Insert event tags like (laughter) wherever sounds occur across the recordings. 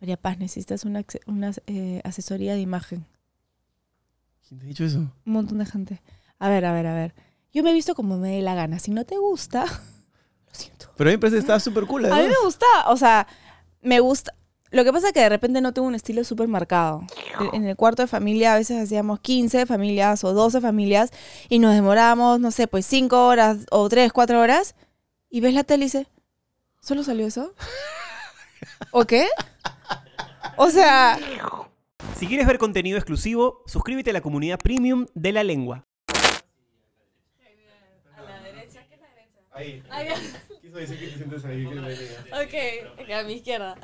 María Paz, necesitas una, una, eh, asesoría de imagen. ¿Quién te ha dicho eso? Un montón de gente. A ver, a ver, a ver. Yo me he visto como me dé la gana. Si no te gusta, (laughs) lo siento. Pero a mí me parece que estaba súper cool, A mí además. me gusta, o sea, me gusta. Lo que pasa es que de repente no tengo un estilo súper marcado. En el cuarto de familia a veces hacíamos 15 familias o 12 familias y nos demorábamos, no sé, pues 5 horas o 3, 4 horas y ves la tele y dices, ¿solo salió eso? (laughs) ¿O qué? O sea, Si quieres ver contenido exclusivo, suscríbete a la comunidad premium de la lengua. Ahí. Quiso decir que te sientes ahí, que la idea. ok, a mi izquierda.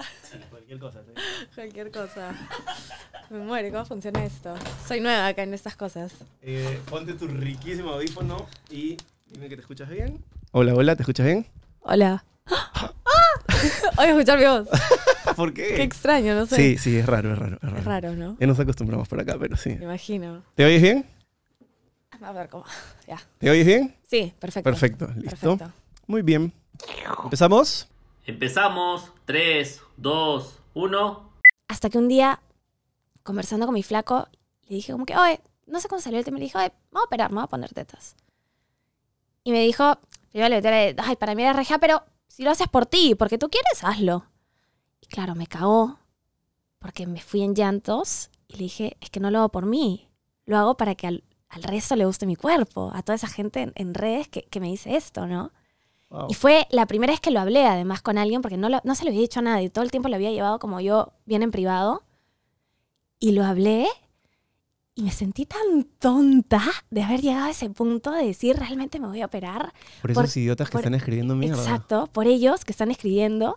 Cualquier cosa. ¿sí? Cualquier cosa. Me muere, ¿cómo funciona esto? Soy nueva acá en estas cosas. Eh, ponte tu riquísimo audífono y dime que te escuchas bien. Hola, hola, ¿te escuchas bien? Hola. (gasps) ¡Ah! (laughs) Voy a escuchar mi voz. (laughs) (laughs) ¿Por qué? Qué extraño, no sé. Sí, sí, es raro, es raro, es raro. Es raro, ¿no? Ya nos acostumbramos por acá, pero sí. Me imagino. ¿Te oyes bien? A ver cómo. (laughs) Ya. ¿Te oyes bien? Sí, perfecto. Perfecto, listo. Perfecto. Muy bien. ¿Empezamos? Empezamos. 3, 2, 1. Hasta que un día, conversando con mi flaco, le dije como que, oye, no sé cómo salió el tema, le dije, oye, vamos a operar, voy a poner tetas. Y me dijo, primero le metí, ay, para mí era regia, pero si lo haces por ti, porque tú quieres, hazlo. Y claro, me cagó, porque me fui en llantos y le dije, es que no lo hago por mí, lo hago para que al, al resto le guste mi cuerpo, a toda esa gente en, en redes que, que me dice esto, ¿no? Wow. Y fue la primera vez que lo hablé además con alguien porque no, lo- no se lo había dicho a nadie. Todo el tiempo lo había llevado como yo, bien en privado. Y lo hablé y me sentí tan tonta de haber llegado a ese punto de decir realmente me voy a operar. Por esos por- idiotas que por- están escribiendo mierda. Exacto, por ellos que están escribiendo.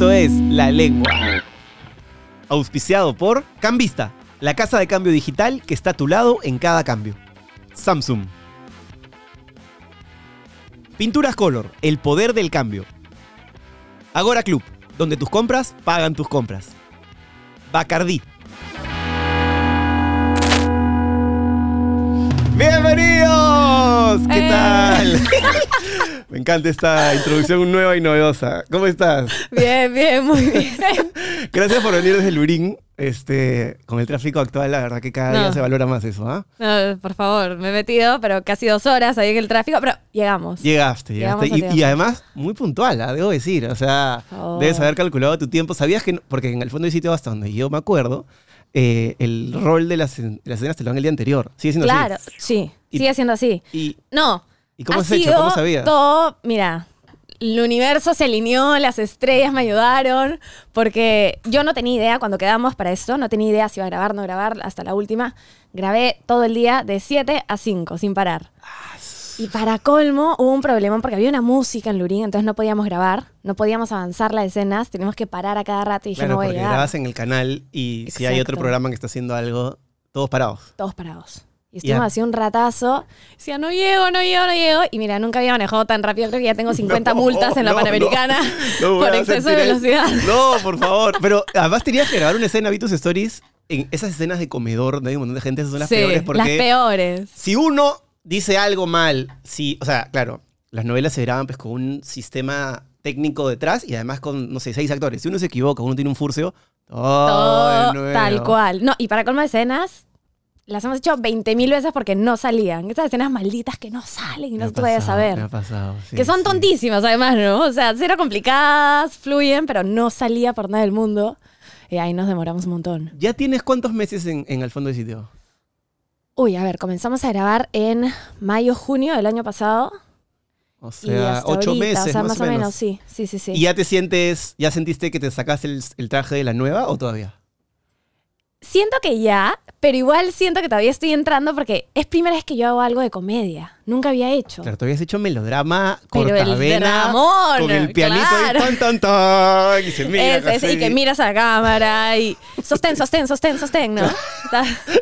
Esto es La Lengua. Auspiciado por Cambista, la casa de cambio digital que está a tu lado en cada cambio. Samsung. Pinturas Color, el poder del cambio. Agora Club, donde tus compras pagan tus compras. Bacardí. ¡Bienvenidos! ¿Qué ¡Eh! tal? (laughs) Me encanta esta introducción nueva y novedosa. ¿Cómo estás? Bien, bien, muy bien. (laughs) Gracias por venir desde Lurín. Este, con el tráfico actual, la verdad que cada día se valora más eso, ¿ah? No, por favor, me he metido, pero casi dos horas ahí en el tráfico, pero llegamos. Llegaste, llegaste. Llegamos Y, además, muy puntual, ¿ah? debo decir. O sea, debes haber calculado tu tiempo. ¿Sabías que, no- porque en el fondo del sitio hasta donde yo me acuerdo, eh, el rol de las, escenas te lo dan el día anterior. Sigue siendo Claro, así. sí, Y- sigue siendo así. Y, No. ¿Y cómo ha has hecho? ¿Cómo sabías? Todo, mira, el universo se alineó, las estrellas me ayudaron, porque yo no tenía idea cuando quedamos para esto, no tenía idea si iba a grabar, no grabar, hasta la última. Grabé todo el día de 7 a 5, sin parar. Y para colmo, hubo un problema porque había una música en Lurín, entonces no podíamos grabar, no podíamos avanzar las escenas, teníamos que parar a cada rato y dije, Claro, no voy a porque grabas en el canal y si hay otro Exacto. programa que está haciendo algo, todos parados. Todos parados. Y estuvimos así un ratazo. Decía, no llego, no llego, no llego. Y mira, nunca había manejado tan rápido. Creo que ya tengo 50 (laughs) No, multas en la no, Panamericana no, (laughs) por exceso de velocidad. No, por favor. Pero además tenías que grabar una escena, vi tus stories, en esas escenas de comedor, donde hay un montón de gente, esas son las sí, peores porque las peores. si uno dice algo mal, si, o sea, claro, las novelas se graban pues con un sistema técnico detrás y además con, no sé, seis actores. Si uno se equivoca, uno tiene un furcio, todo, de tal cual. No, y para colmo de escenas, las hemos hecho 20 mil veces porque no salían. Esas escenas malditas que no salen y no se puede saber. Me ha pasado, sí, que son sí. tontísimas además, ¿no? O sea, cero complicadas, fluyen, pero no salía por nada del mundo. Y ahí nos demoramos un montón. ¿Ya tienes cuántos meses en, en el fondo del sitio? Uy, a ver, comenzamos a grabar en mayo, junio del año pasado. O sea, ocho ahorita, meses o sea, más, o menos. sí, sí, sí, sí. ¿Y ya te sientes, ya sentiste que te sacaste el, el traje de la nueva o todavía? Siento que ya, pero igual siento que todavía estoy entrando porque es primera vez que yo hago algo de comedia. Nunca había hecho. Claro, tú habías hecho melodrama, cortavena, con el pianito claro. y y se mira. Y que miras a la cámara y sostén, sostén, sostén, sostén, ¿no? (laughs)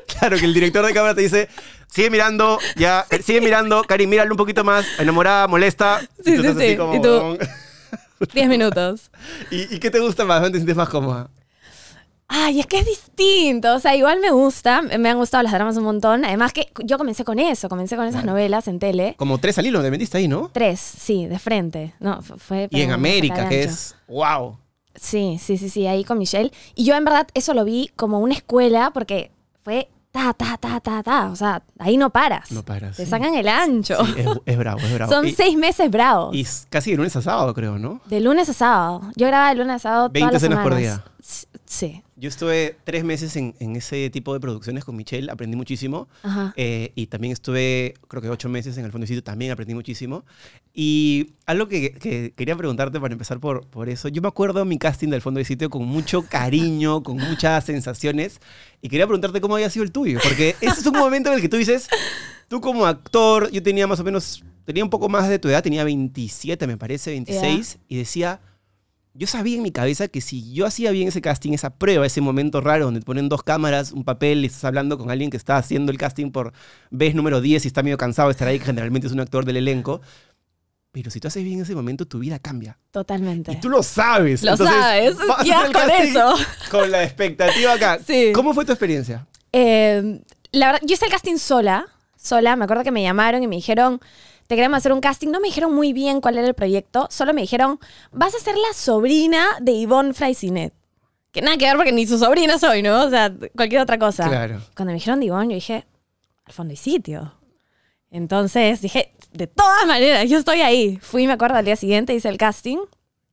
Claro, que el director de cámara te dice, sigue mirando, ya, eh, sigue mirando, Cari, míralo un poquito más, enamorada, molesta. Sí, y tú sí, sí. como, Y tú-. Diez minutos. (laughs) ¿Y, y qué te gusta más? ¿Dónde te sientes más cómoda? Ay, es que es distinto. O sea, igual me gusta. Me han gustado las dramas un montón. Además que yo comencé con eso. Comencé con esas novelas en tele. Como tres al hilo, te metiste ahí, ¿no? Tres, sí, de frente. No, fu- fue... Y en América, que es, wow. Sí, sí, sí, sí, ahí con Michelle. Y yo en verdad eso lo vi como una escuela porque fue ta, ta, ta, ta, ta. O sea, ahí no paras. No paras, Te sí. sacan el ancho. Sí, es, es bravo, es bravo. Son y, seis meses bravos. y casi de lunes a sábado, creo, ¿no? De lunes a sábado. Yo grababa de lunes a sábado 20 todas las escenas por semanas. día. Sí. Yo estuve tres meses en, en ese tipo de producciones con Michelle, aprendí muchísimo. Ajá. Eh, y también estuve, creo que ocho meses en el Fondecito, también aprendí muchísimo. Y algo que, que quería preguntarte para empezar por, por eso, yo me acuerdo mi casting del Fondo de Sitio con mucho cariño, con muchas sensaciones, y quería preguntarte cómo había sido el tuyo, porque ese es un momento en el que tú dices, tú como actor, yo tenía más o menos, tenía un poco más de tu edad, tenía 27 me parece, 26, y decía, yo sabía en mi cabeza que si yo hacía bien ese casting, esa prueba, ese momento raro donde te ponen dos cámaras, un papel y estás hablando con alguien que está haciendo el casting por vez número 10 y está medio cansado de estar ahí, que generalmente es un actor del elenco. Pero si tú haces bien ese momento, tu vida cambia. Totalmente. Y tú lo sabes. Lo sabes, vas a ya hacer el con eso. (laughs) Con la expectativa acá. Sí. ¿Cómo fue tu experiencia? Eh, la verdad, yo hice el casting sola, sola. Me acuerdo que me llamaron y me dijeron, te queremos hacer un casting. No me dijeron muy bien cuál era el proyecto, solo me dijeron, vas a ser la sobrina de Yvonne Fraisinet. Que nada que ver porque ni su sobrina soy, ¿no? O sea, cualquier otra cosa. Claro. Cuando me dijeron de Yvonne, yo dije, al fondo hay sitio. Entonces dije, de todas maneras, yo estoy ahí. Fui, me acuerdo, al día siguiente, hice el casting.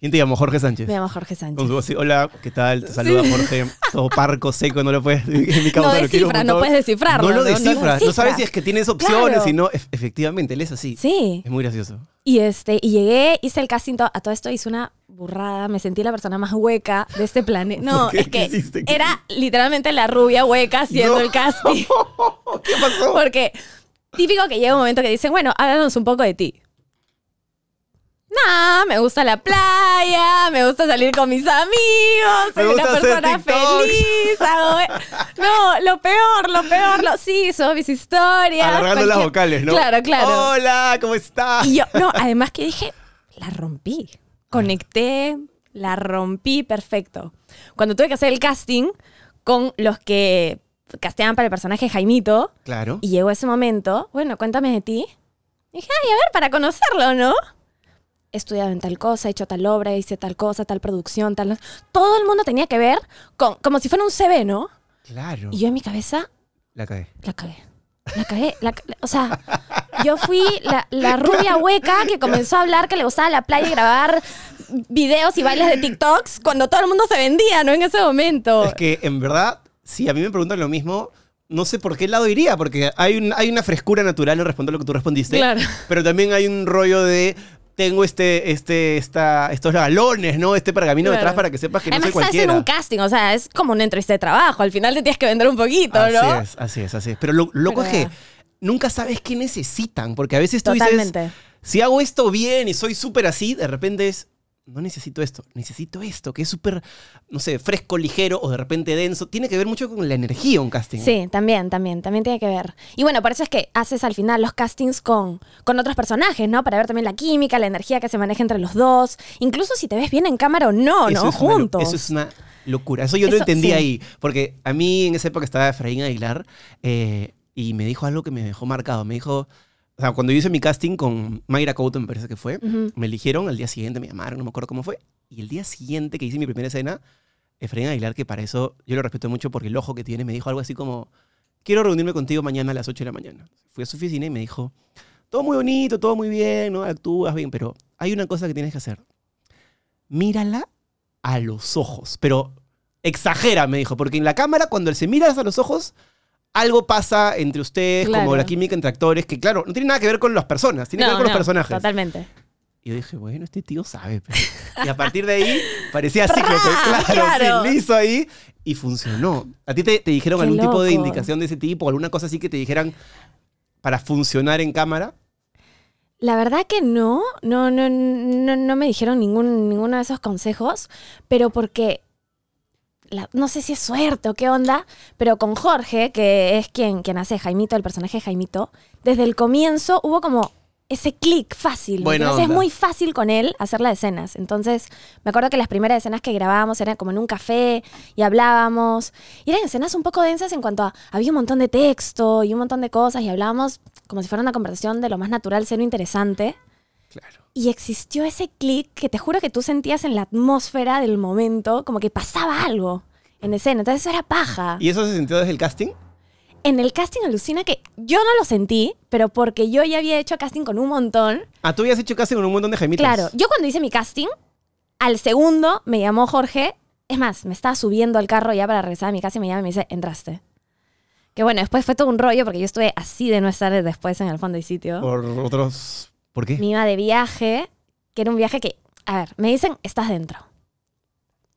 ¿Quién te llamó? Jorge Sánchez. Me llamo Jorge Sánchez. Con su voz así, hola, ¿qué tal? Te saluda Jorge. Todo parco, seco, no lo puedes. (laughs) En mi causa No lo quiero un descifra, no puedes descifrarlo, No lo descifras. No, descifras. sabes si es que tienes opciones Claro. y no. Ef- efectivamente, él es así. Sí. Es muy gracioso. Y este, y llegué, hice el casting, a todo esto hice una burrada, me sentí la persona más hueca de este planeta. No, (laughs) es que ¿Qué hiciste? ¿Qué era literalmente la rubia hueca haciendo No. el casting. (laughs) ¿Qué pasó? Porque típico que llega un momento que dicen, bueno, háblanos un poco de ti. Nah, me gusta la playa, me gusta salir con mis amigos, soy una persona feliz. hago- No, lo peor, lo peor, lo sí, son mis historias. Alargando las vocales, ¿no? Claro, claro. Hola, ¿cómo estás? Y yo, no, además que dije, la rompí. Conecté, la rompí perfecto. Cuando tuve que hacer el casting con los que casteaban para el personaje Jaimito, Claro. y llegó ese momento, bueno, cuéntame de ti. dije, ay, a ver, para conocerlo, ¿no? He estudiado en tal cosa, he hecho tal obra, hice tal cosa, tal producción, tal... Todo el mundo tenía que ver con, como si fuera un CV, ¿no? Claro. Y yo en mi cabeza, La cagué. la cagué. La cagué. la o sea, yo fui la, la rubia hueca que comenzó a hablar que le gustaba la playa y grabar videos y bailes de TikToks cuando todo el mundo se vendía, ¿no? En ese momento. Es que en verdad, si a mí me preguntan lo mismo, no sé por qué lado iría, porque hay, un- hay una frescura natural en responder lo que tú respondiste. Claro. Pero también hay un rollo de. Tengo este, este, esta, estos galones, ¿no? Este pergamino Claro. detrás para que sepas que no Además, soy estás en cualquiera. un casting, o sea, es como una entrevista de trabajo. Al final te tienes que vender un poquito, Así ¿no? es, así es, así es. Pero lo loco Pero es que nunca sabes qué necesitan, porque a veces tú dices, Totalmente. si hago esto bien y soy súper así, de repente es, no necesito esto, necesito esto, que es súper, no sé, fresco, ligero o de repente denso. Tiene que ver mucho con la energía un casting. Sí, también, también, también tiene que ver. Y bueno, por eso es que haces al final los castings con, con otros personajes, ¿no? Para ver también la química, la energía que se maneja entre los dos. Incluso si te ves bien en cámara o no, Eso ¿no? es una lo- Juntos. eso es una locura. Eso yo lo entendí sí. ahí. Porque a mí en esa época estaba Efraín Aguilar eh, y me dijo algo que me dejó marcado. Me dijo, o sea, cuando yo hice mi casting con Mayra Couto, me parece que fue, Ujú. me eligieron, al día siguiente me llamaron, no me acuerdo cómo fue. Y el día siguiente que hice mi primera escena, Efraín Aguilar, que para eso yo lo respeto mucho porque el ojo que tiene, me dijo algo así como, quiero reunirme contigo mañana a las 8 de la mañana. Fui a su oficina y me dijo, todo muy bonito, todo muy bien, ¿no? actúas bien, pero hay una cosa que tienes que hacer. Mírala a los ojos, pero exagera, me dijo, porque en la cámara cuando él se mira a los ojos, algo pasa entre ustedes, como la química entre actores, que claro, no tiene nada que ver con las personas, tiene que ver No, con los no, personajes. Totalmente. Y yo dije, bueno, este tío sabe. Y a partir de ahí parecía cíclico, (laughs) claro, claro. sí, liso ahí. Y funcionó. ¿A ti te, te dijeron Qué algún tipo de indicación de ese tipo? ¿Alguna cosa así que te dijeran para funcionar en cámara? La verdad que no, no, no, no, no me dijeron ningún, ninguno de esos consejos, pero porque la- no sé si es suerte o qué onda, pero con Jorge, que es quien, quien hace Jaimito, el personaje de Jaimito, desde el comienzo hubo como ese clic fácil. ¿me Buena entiendes? Es muy fácil con él hacer las escenas. Entonces, me acuerdo que las primeras escenas que grabábamos eran como en un café y hablábamos. Y eran escenas un poco densas en cuanto a había un montón de texto y un montón de cosas y hablábamos como si fuera una conversación de lo más natural, cero interesante. Claro. Y existió ese clic que te juro que tú sentías en la atmósfera del momento, como que pasaba algo en escena. Entonces eso era paja. ¿Y eso se sintió desde el casting? En el casting alucina que yo no lo sentí, pero porque yo ya había hecho casting con un montón. Ah, tú habías hecho casting con un montón de Jaimitos. Claro, yo cuando hice mi casting, al segundo me llamó Jorge. Es más, me estaba subiendo al carro ya para regresar a mi casa y me llama y me dice, entraste. Que bueno, después fue todo un rollo porque yo estuve así de no estar después en el fondo y sitio. Por otros... ¿Por qué? me iba de viaje, que era un viaje que, a ver, me dicen, estás dentro.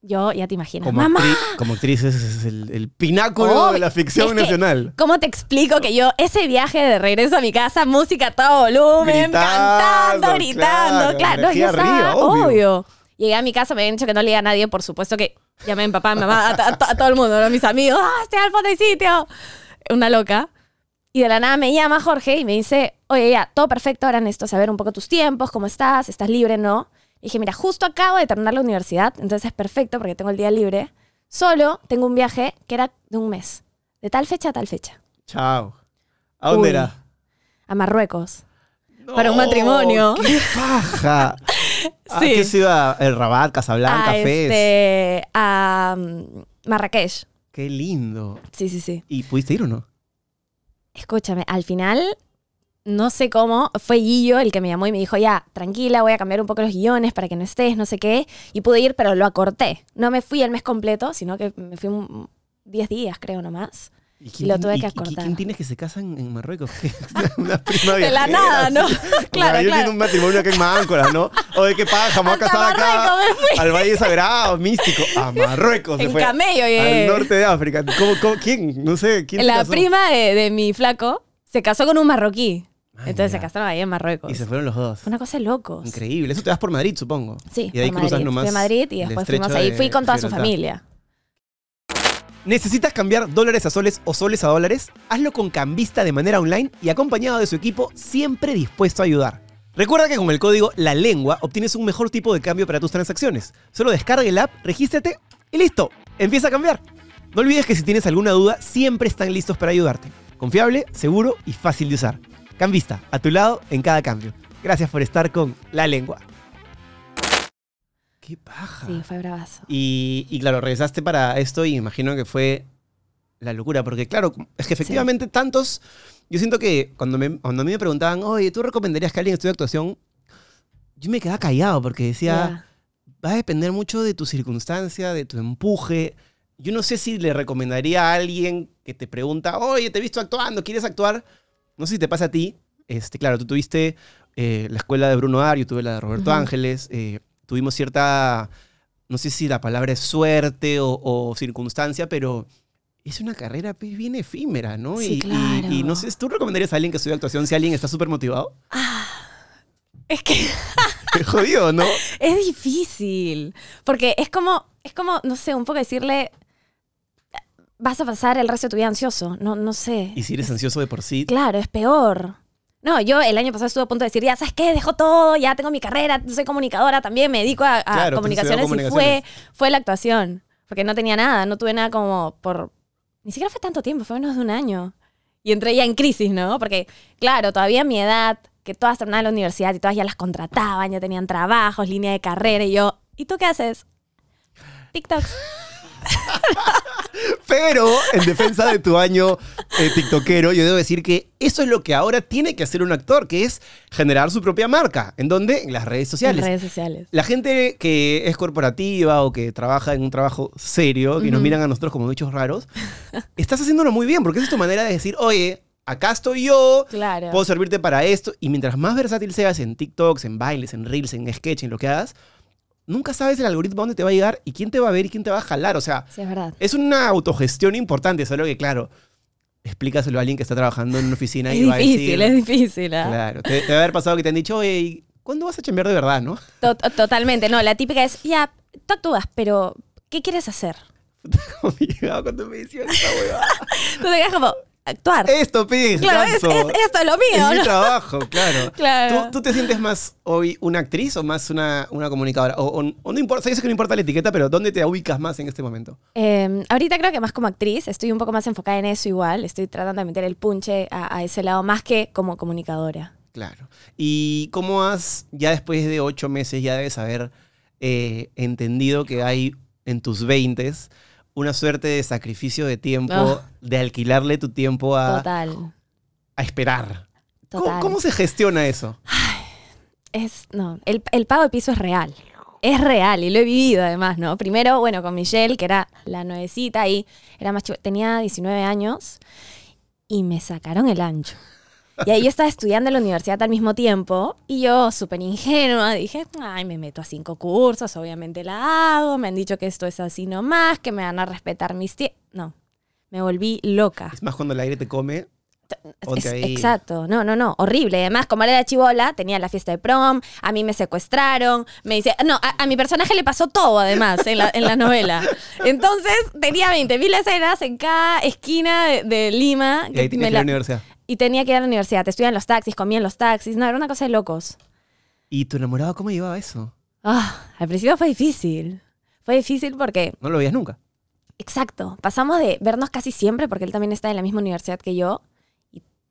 Yo ya te imaginas, Como, mamá, actri- como actriz ese es el, el pináculo de la ficción que- nacional. ¿cómo te explico que yo, ese viaje de regreso a mi casa, música a todo volumen, Gritando, cantando, gritando, claro, claro, yo estaba, arriba, obvio. obvio. Llegué a mi casa, me habían dicho que no le a nadie, por supuesto que llamé a mi papá, a mi mamá, a, a to- a todo el mundo, a mis amigos, ¡ah, estoy al fondo del sitio! Una loca. Y de la nada me llama Jorge y me dice, oye, ya, todo perfecto, ahora necesito saber un poco tus tiempos, cómo estás, estás libre, ¿no? Y dije, mira, justo acabo de terminar la universidad, entonces es perfecto porque tengo el día libre. Solo tengo un viaje que era de un mes, de tal fecha a tal fecha, Chao. ¿A dónde Uy. era? a Marruecos. Para un matrimonio. ¡Qué paja! (laughs) ¿A Sí. qué ciudad? El Rabat, Casablanca, a, Fez. este, a mm, Marrakech. Qué lindo. Sí, sí, sí. ¿Y pudiste ir o no? Escúchame, al final, no sé cómo, fue Guillo el que me llamó y me dijo, ya, tranquila, voy a cambiar un poco los guiones para que no estés, no sé qué. Y pude ir, pero lo acorté. No me fui el mes completo, sino que me fui un- 10 días, creo, nomás. ¿Y lo tuve y- que y- acortar. ¿Quién tienes que se casan en Marruecos? (laughs) Una prima De la nada, ¿no? así. (laughs) Claro, Yo claro. tengo un matrimonio aquí en Máncora, ¿no? Oye, ¿qué paja? Me voy a casar acá. Al Valle Sagrado, místico. A Marruecos (laughs) se En fue. camello Al llegué. norte de África. ¿Cómo, cómo- quién? No sé. ¿Quién se La casó? prima de, de mi flaco se casó con un marroquí. Ah, Entonces ya. se casaron ahí en Marruecos. Y se fueron los dos. Una cosa de locos. Increíble. Eso te vas por Madrid, supongo. Sí, Y de ahí por cruzas Madrid. nomás Fui a Madrid y después fuimos ahí. de Fui con toda su familia. ¿Necesitas cambiar dólares a soles o soles a dólares? Hazlo con Cambista de manera online y acompañado de su equipo siempre dispuesto a ayudar. Recuerda que con el código La Lengua obtienes un mejor tipo de cambio para tus transacciones. Solo descarga el app, regístrate y listo. Empieza a cambiar. No olvides que si tienes alguna duda, siempre están listos para ayudarte. Confiable, seguro y fácil de usar. Cambista, a tu lado en cada cambio. Gracias por estar con La Lengua. ¡Qué paja! Sí, fue bravazo. Y, y claro, regresaste para esto y imagino que fue la locura, porque claro, es que efectivamente tantos, yo siento que cuando, me, cuando a mí me preguntaban, oye, ¿tú recomendarías que alguien estudie actuación? Yo me quedaba callado porque decía, va a depender mucho de tu circunstancia, de tu empuje. Yo no sé si le recomendaría a alguien que te pregunta, oye, te he visto actuando, ¿quieres actuar? No sé si te pasa a ti. Este, claro, tú tuviste eh, la escuela de Bruno Ar, yo tuve la de Roberto. Ángeles. eh, tuvimos cierta, no sé si la palabra es suerte o, o circunstancia, pero es una carrera pues, bien efímera, ¿no? Sí, y, claro. y no sé, ¿tú recomendarías a alguien que estudie actuación si alguien está súper motivado? Es que (laughs) Qué jodido, ¿no? es difícil. Porque es como, es como, no sé, un poco decirle, vas a pasar el resto de tu vida ansioso. No, no sé. Y si eres ansioso de por sí, Claro, es peor. No, yo el año pasado estuve a punto de decir, ya, ¿sabes qué? Dejo todo, ya tengo mi carrera, soy comunicadora también, me dedico a, Claro, comunicaciones, y fue, fue la actuación. Porque no tenía nada, no tuve nada como por... Ni siquiera fue tanto tiempo, fue menos de un año. Y entré ya en crisis, ¿no? Porque, claro, todavía a mi edad, que todas terminaban la universidad y todas ya las contrataban, ya tenían trabajos, línea de carrera, y yo, ¿y tú qué haces? TikToks. (laughs) Pero en defensa de tu año eh, tiktokero, yo debo decir que eso es lo que ahora tiene que hacer un actor, que es generar su propia marca. ¿En dónde? En las redes En sociales. redes sociales. La gente que es corporativa o que trabaja en un trabajo serio, y nos miran a nosotros como bichos raros, (laughs) estás haciéndolo muy bien, porque esa es tu manera de decir, oye, acá estoy yo, Claro. puedo servirte para esto. Y mientras más versátil seas en TikToks, en bailes, en reels, en sketch, en lo que hagas, nunca sabes el algoritmo dónde te va a llegar y quién te va a ver y quién te va a jalar. O sea, Sí, es verdad. es una autogestión importante, solo que, claro, explícaselo a alguien que está trabajando en una oficina Es y va a difícil, decir... es difícil. ¿ah? Claro, te, te va a haber pasado que te han dicho, oye, ¿y ¿cuándo vas a chambear de verdad, no? (laughs) To- Totalmente. No, la típica es, ya, tú actúas, pero ¿qué quieres hacer? (laughs) Llegaba cuando me decían esta huevada. (laughs) Tú te quedas como, actuar. Esto, pide claro, es, es- esto es lo mío, Es mi trabajo, claro. (laughs) Claro. ¿Tú, tú te sientes más hoy una actriz o más una, una comunicadora? O, o- o no importa, sabes que no importa la etiqueta, pero ¿dónde te ubicas más en este momento? Eh, ahorita creo que más como actriz, estoy un poco más enfocada en eso igual, estoy tratando de meter el punche a, a ese lado más que como comunicadora. Claro. ¿Y cómo has, ya después de ocho meses, ya debes haber eh, entendido que hay en tus veintes una suerte de sacrificio de tiempo, Ah. de alquilarle tu tiempo a, Total, a esperar? ¿Cómo, total. cómo se gestiona eso? Es, no, el, el pago de piso es real. Es real y lo he vivido además, ¿no? Primero, bueno, con Michelle, que era la nuevecita y era más chiva- tenía 19 años y me sacaron el ancho. Y ahí yo estaba estudiando en la universidad al mismo tiempo y yo, súper ingenua, dije, ay, me meto a cinco cursos, obviamente la hago, me han dicho que esto es así nomás, que me van a respetar mis tiempos. No, me volví loca. Es más cuando el aire te come. Es- exacto, no, no, no, horrible. Además, como era chivola, tenía la fiesta de prom, a mí me secuestraron, me dice, no, a, a mi personaje le pasó todo además en la, en la novela. Entonces tenía 20.000 escenas en cada esquina de, de Lima. Y ahí a la- la universidad. Y tenía que ir a la universidad, estudiaba en los taxis, comía en los taxis, no, era una cosa de locos. ¿Y tu enamorado cómo llevaba eso? Ah, al principio fue difícil. Fue difícil porque No lo veías nunca. Exacto. Pasamos de vernos casi siempre, porque él también está en la misma universidad que yo,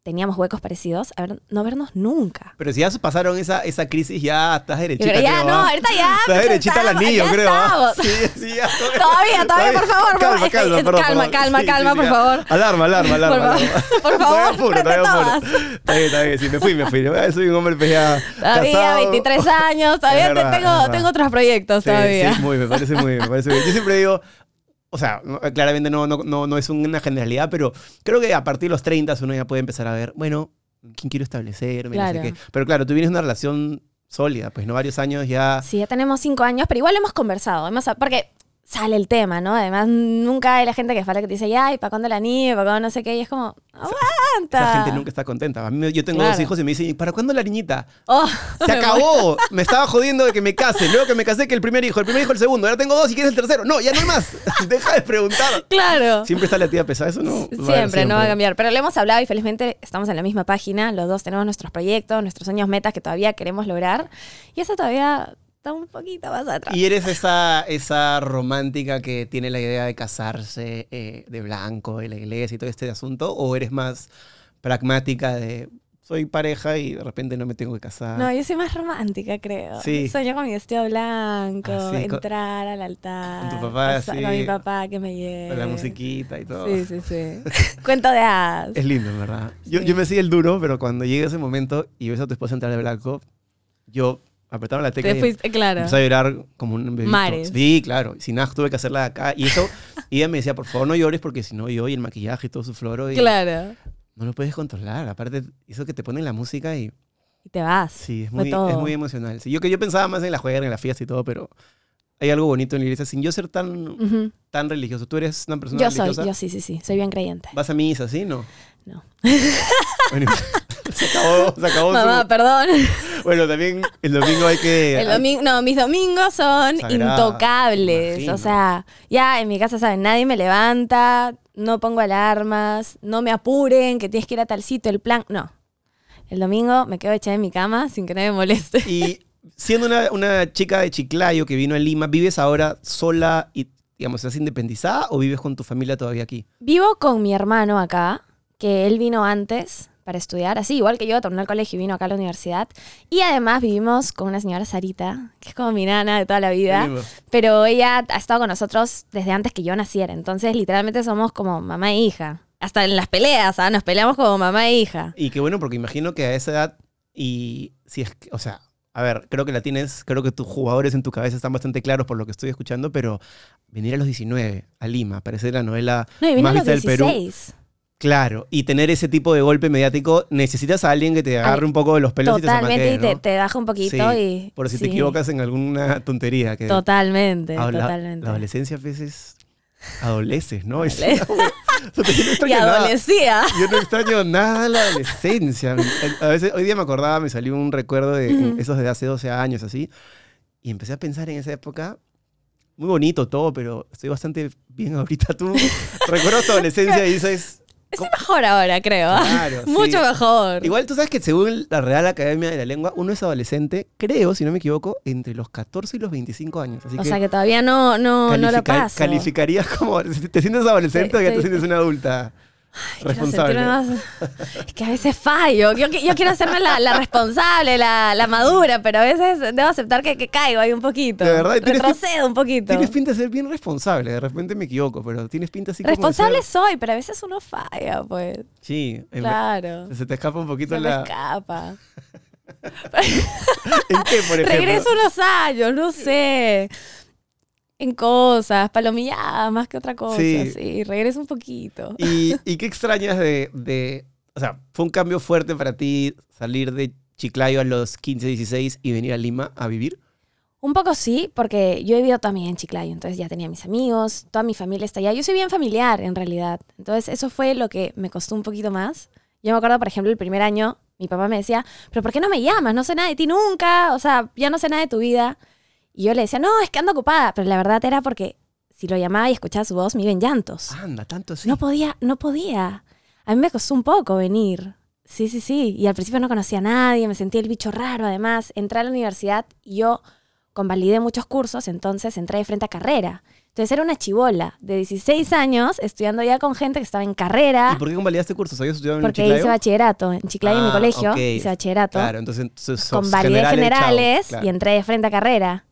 teníamos huecos parecidos, a ver, no vernos nunca. Pero si ya pasaron esa, esa crisis, ya estás derechita. creo, ya, creo, no, ¿ah? ahorita ya. Estás pues, derechita al anillo, creo. ¿ah? Sí, sí, ya. (laughs) Todavía, todavía, por favor, Calma, calma, perdón, calma, calma, Sí, calma, sí, por favor. Alarma, alarma, (laughs) alarma. Por (laughs) favor, por favor. Está bien, está bien. Sí, me fui, me fui. Soy un hombre pues, ya Todavía, casado. 23 años, todavía verdad, tengo, otros proyectos todavía. sí, muy, me parece muy bien, me parece bien. Yo siempre digo, o sea, no- claramente no, no, no, no es una generalidad, pero creo que a partir de los 30 uno ya puede empezar a ver, bueno, ¿quién quiero establecer? Mira, no sé Claro. qué. Pero claro, tú vienes de una relación sólida, pues no varios años ya... Sí, ya tenemos cinco años, pero igual hemos conversado. Hemos, porque sale el tema, ¿no? Además, nunca hay la gente que falta que te dice, ya, ¿y para cuándo la nieve? ¿Para cuándo no sé qué? Y es como, aguanta. Esa gente nunca está contenta. A mí, me- yo tengo Claro. dos hijos y me dicen, ¿y para cuándo la niñita? Oh, (laughs) Se (laughs) acabó. Me estaba jodiendo de que me case. Luego que me casé que el primer hijo, el primer hijo el segundo. Ahora tengo dos y quieres el tercero. No, ya no hay más. (laughs) Deja de preguntar. claro. Siempre está la tía pesada. Eso no. va a haber Siempre, no va a cambiar. Pero le hemos hablado y felizmente estamos en la misma página. Los dos tenemos nuestros proyectos, nuestros sueños, metas que todavía queremos lograr. Y eso todavía está un poquito más atrás. ¿Y eres esa, esa romántica que tiene la idea de casarse eh, de blanco en la iglesia y todo este asunto? ¿O eres más pragmática de soy pareja y de repente no me tengo que casar? No, yo soy más romántica, creo. Sí. Sueño con mi vestido blanco, Ah, sí, con- entrar al altar. con tu papá, pasar- sí. Con mi papá que me lleve. Con la musiquita y todo. Sí, sí, sí. (laughs) Cuento de hadas. Es lindo, verdad. Yo, Sí. yo me sigue el duro, pero cuando llega ese momento y ves a tu esposa entrar de blanco, yo apretaba la tecla Te y fuiste, claro. empecé a llorar como un bebito. Mares. Sí, claro. Y Sin nada, tuve que hacerla acá. Y eso, (laughs) y ella me decía, por favor no llores porque si no yo y el maquillaje y todo su floro. Y Claro. No lo puedes controlar. Aparte, eso que te ponen la música y... Y te vas. Sí, es muy, es muy emocional. Sí, yo, que yo pensaba más en la juega, en la fiesta y todo, pero hay algo bonito en la iglesia sin yo ser tan, tan religioso. ¿Tú eres una persona Yo soy, religiosa? yo sí, sí, sí. Soy bien creyente. ¿Vas a misa, sí? No. No. Bueno, (laughs) se acabó, se acabó su- Mamá, perdón. Bueno, también el domingo hay que... El domingo, no, mis domingos son intocables. imagino. O sea, ya en mi casa, ¿saben? Nadie me levanta, no pongo alarmas, no me apuren, que tienes que ir a tal sitio, el plan. No. El domingo me quedo echada en mi cama sin que nadie me moleste. Y (laughs) siendo una, una chica de Chiclayo que vino a Lima, ¿vives ahora sola y, digamos, estás independizada o vives con tu familia todavía aquí? Vivo con mi hermano acá, que él vino antes para estudiar, así igual que yo, terminó el colegio y vino acá a la universidad. Y además vivimos con una señora Sarita, que es como mi nana de toda la vida. Pero ella ha estado con nosotros desde antes que yo naciera. Entonces, literalmente somos como mamá e hija. Hasta en las peleas, ¿ah? Nos peleamos como mamá e hija. Y qué bueno, porque imagino que a esa edad, y si es que, o sea, a ver, creo que la tienes, creo que tus jugadores en tu cabeza están bastante claros por lo que estoy escuchando, pero venir a los 19 a Lima, parecer la novela No, más a los vista del Perú. 16. Claro, y tener ese tipo de golpe mediático, necesitas a alguien que te agarre Ay, un poco de los pelos Totalmente, y te y te, zamaquee, te baja un ¿no? poquito Sí, y... Por si te equivocas en alguna tontería. Que Totalmente, totalmente. La adolescencia a veces adoleces, ¿no? Es (laughs) o sea, no (laughs) y extraño nada. adolecía. Yo no extraño nada la adolescencia. A veces, hoy día me acordaba, me salió un recuerdo de esos de hace 12 años, así. Y empecé a pensar en esa época. Muy bonito todo, pero estoy bastante bien ahorita. Tú (laughs) recuerdas tu adolescencia y dices... Estoy mejor ahora, creo. ¿ah? Claro, (laughs) sí. Mucho mejor. Igual tú sabes que según la Real Academia de la Lengua, uno es adolescente, creo, si no me equivoco, entre los 14 y los 25 años. Así o que sea que todavía no, no, no lo paso. calificarías como... (laughs) ¿Te sientes adolescente o ya te sientes una adulta Quiero responsable? más- Es que a veces fallo. Yo, yo quiero hacerme la, la responsable, la, la madura, pero a veces debo aceptar que, que caigo ahí un poquito. De verdad, Retrocedo un poquito. Tienes pinta de ser bien responsable. De repente me equivoco, pero tienes pinta así como Responsable ser- soy, pero a veces uno falla, pues. Sí. Claro. Se te escapa un poquito Se me la... escapa. (laughs) ¿En qué, por (laughs) ejemplo? Regreso unos años, no sé. En cosas, palomilladas más que otra cosa. Sí. Sí, regreso un poquito. ¿Y, y qué extrañas de, de- O sea, fue un cambio fuerte para ti salir de Chiclayo a los 15, 16 y venir a Lima a vivir? Un poco sí, porque yo he vivido también en Chiclayo, entonces ya tenía mis amigos, toda mi familia está allá. Yo soy bien familiar, en realidad. Entonces eso fue lo que me costó un poquito más. Yo me acuerdo, por ejemplo, el primer año, mi papá me decía, pero ¿por qué no me llamas? No sé nada de ti nunca, o sea, ya no sé nada de tu vida. Y yo le decía, no, es que ando ocupada, pero la verdad era porque si lo llamaba y escuchaba su voz, me iba en llantos. Anda, tanto así. No podía, no podía. A mí me costó un poco venir. Sí, sí, sí. Y al principio no conocía a nadie, me sentía el bicho raro además. Entré a la universidad y yo convalidé muchos cursos, entonces entré de frente a carrera. Entonces era una chivola de 16 años estudiando ya con gente que estaba en carrera. ¿Y por qué convalidaste cursos? ¿Habías estudiado en Porque Chiclayo? hice bachillerato. En Chiclayo, en mi Ah, colegio, hice bachillerato. Claro, entonces, entonces convalidé general, generales claro. y entré de frente a carrera.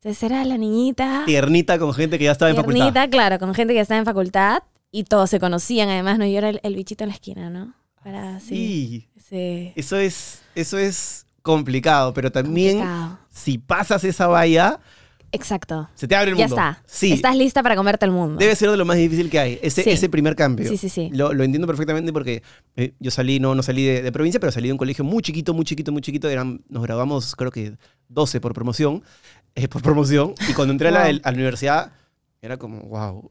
Entonces era la niñita. Tiernita con gente que ya estaba en facultad. Tiernita, claro, con gente que estaba en facultad y todos se conocían además, ¿no? Yo era el, el bichito en la esquina, ¿no? Para, sí. Y sí. eso es, eso es complicado, pero también Complicado. si pasas esa valla, Exacto. se te abre el Ya mundo. está. Sí. Estás lista para comerte el mundo. Debe ser de lo más difícil que hay, ese, Sí. ese primer cambio. Sí, sí, sí. Lo, lo entiendo perfectamente porque eh, yo salí, no, no salí de, de provincia, pero salí de un colegio muy chiquito, muy chiquito, muy chiquito. Eran, nos graduamos, creo que 12 por promoción. Eh, por promoción. Y cuando entré a, la, Wow. a la universidad, era como, wow.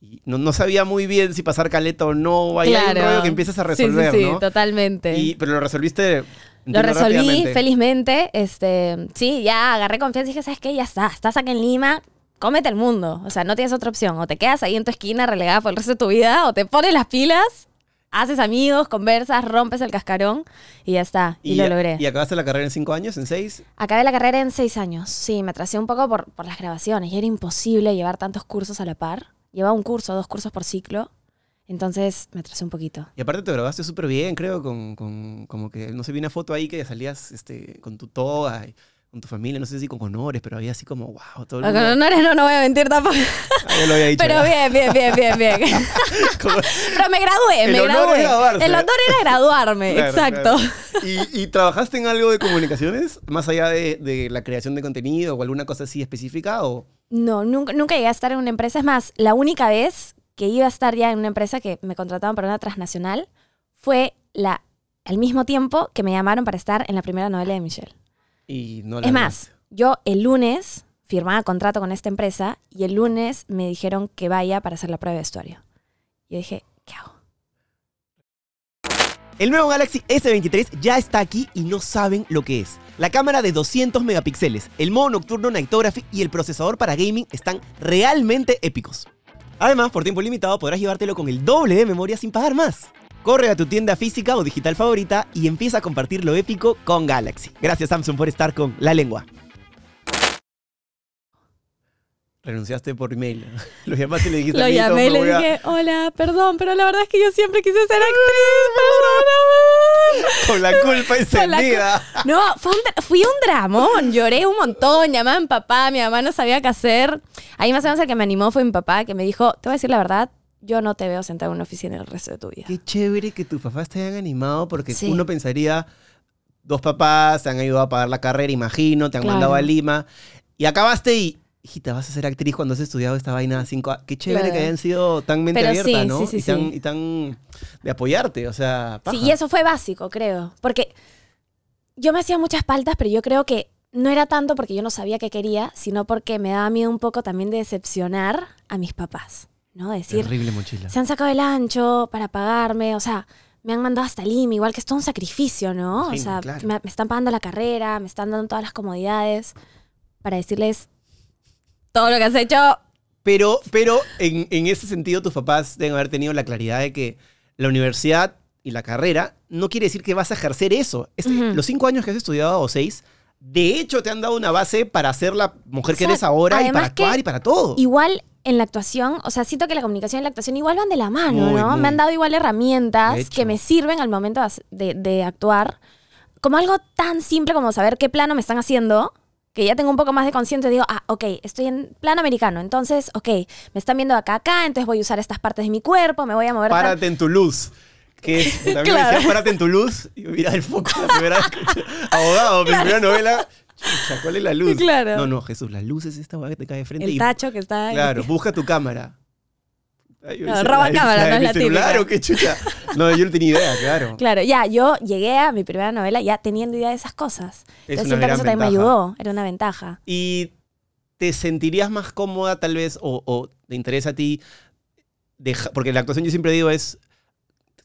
Y no, no sabía muy bien si pasar caleta o no. Ahí hay un rollo que empiezas a resolver, sí, sí, sí, ¿no? totalmente. Y- pero lo resolviste. Lo resolví felizmente. Este, sí, ya agarré confianza y dije, ¿sabes qué? Ya está. Estás acá en Lima, cómete el mundo. O sea, no tienes otra opción. O te quedas ahí en tu esquina relegada por el resto de tu vida, o te pones las pilas, haces amigos, conversas, rompes el cascarón y ya está. Y, lo logré. ¿Y acabaste la carrera en cinco años, en seis? Acabé la carrera en seis años. Sí, me atrasé un poco por, por las grabaciones. Y era imposible llevar tantos cursos a la par. Llevaba un curso, dos cursos por ciclo. Entonces me atrasé un poquito. Y aparte te grabaste súper bien, creo, con, con- como que, no sé, vi una foto ahí que salías este, con tu toga, y con tu familia, no sé si con honores, pero había así como, wow, todo el Con mundo. honores no, no voy a mentir tampoco. Ah, lo había dicho. Pero bien, bien, bien, bien, bien. (laughs) Como- Pero me gradué, El me gradué. El honor era graduarme, Claro, exacto. claro. ¿Y, y trabajaste en algo de comunicaciones? Más allá de, de la creación de contenido o alguna cosa así específica, o No, nunca, nunca llegué a estar en una empresa. Es más, la única vez que iba a estar ya en una empresa que me contrataban para una transnacional fue la, al mismo tiempo que me llamaron para estar en la primera novela de Michelle. Y no la Es más, yo el lunes firmaba contrato con esta empresa y el lunes me dijeron que vaya para hacer la prueba de vestuario. Y yo dije, ¿qué hago? El nuevo Galaxy S23 ya está aquí y no saben lo que es. La cámara de 200 megapíxeles, el modo nocturno Nightography y el procesador para gaming están realmente épicos. Además, por tiempo limitado podrás llevártelo con el doble de memoria sin pagar más. Corre a tu tienda física o digital favorita y empieza a compartir lo épico con Galaxy. Gracias Samsung por estar con La Lengua. Renunciaste por email. (laughs) Lo llamaste y le dijiste Lo "Listo, llamé y le voy a-". dije, hola, perdón, pero la verdad es que yo siempre quise ser (laughs) actriz, perdóname. Con la culpa Con la cu- encendida. No, fue un dra- fui un dramón, lloré un montón, llamaba a mi papá, mi mamá no sabía qué hacer. Ahí más o menos el que me animó fue mi papá, que me dijo, te voy a decir la verdad, yo no te veo sentado en una oficina el resto de tu vida. Qué chévere que tus papás te hayan animado porque Sí. uno pensaría, dos papás te han ayudado a pagar la carrera, imagino, te han Claro. mandado a Lima y acabaste y hijita, vas a ser actriz cuando has estudiado esta vaina cinco a- Qué chévere Claro. que hayan sido tan mente Pero abierta, sí, ¿no? sí, sí, y, tan, sí. y tan de apoyarte, o sea, Sí, y eso fue básico, creo. Porque yo me hacía muchas paltas, pero yo creo que no era tanto porque yo no sabía qué quería, sino porque me daba miedo un poco también de decepcionar a mis papás. ¿No? Decir, Terrible mochila. se han sacado el ancho para pagarme, o sea, me han mandado hasta Lima, igual que es todo un sacrificio, ¿no? o sea, claro. me, me están pagando la carrera, me están dando todas las comodidades para decirles todo lo que has hecho. Pero, pero en, en ese sentido, tus papás deben haber tenido la claridad de que la universidad y la carrera no quiere decir que vas a ejercer eso. Es- Ujú. Los cinco años que has estudiado o seis, de hecho te han dado una base para ser la mujer que eres ahora y para actuar y para todo. Igual en la actuación, o sea, siento que la comunicación y la actuación igual van de la mano, Muy, ¿no? muy. Me han dado igual herramientas que me sirven al momento de de, actuar. Como algo tan simple como saber qué plano me están haciendo, que ya tengo un poco más de conciencia y digo, ah, ok, estoy en plano americano, entonces, ok, me están viendo acá, acá, entonces voy a usar estas partes de mi cuerpo, me voy a mover. Párate en tu luz. Que es, (laughs) también Claro. me decía, párate en tu luz y mira el foco la primera vez que escuché. Abogado, mi primera novela. ¿Cuál es la luz? Claro. No, no, Jesús, la luz es esta que te cae de frente el y tacho que está ahí. Claro, busca tu cámara. Ay, No, roba de- cámara, de no es la celular típica. o qué chucha. No, yo no tenía idea, claro. Claro, ya, yo llegué a mi primera novela ya teniendo idea de esas cosas. Es siento que eso también me ayudó, era una ventaja. ¿Y te sentirías más cómoda tal vez o, o te interesa a ti? deja- porque la actuación yo siempre digo es,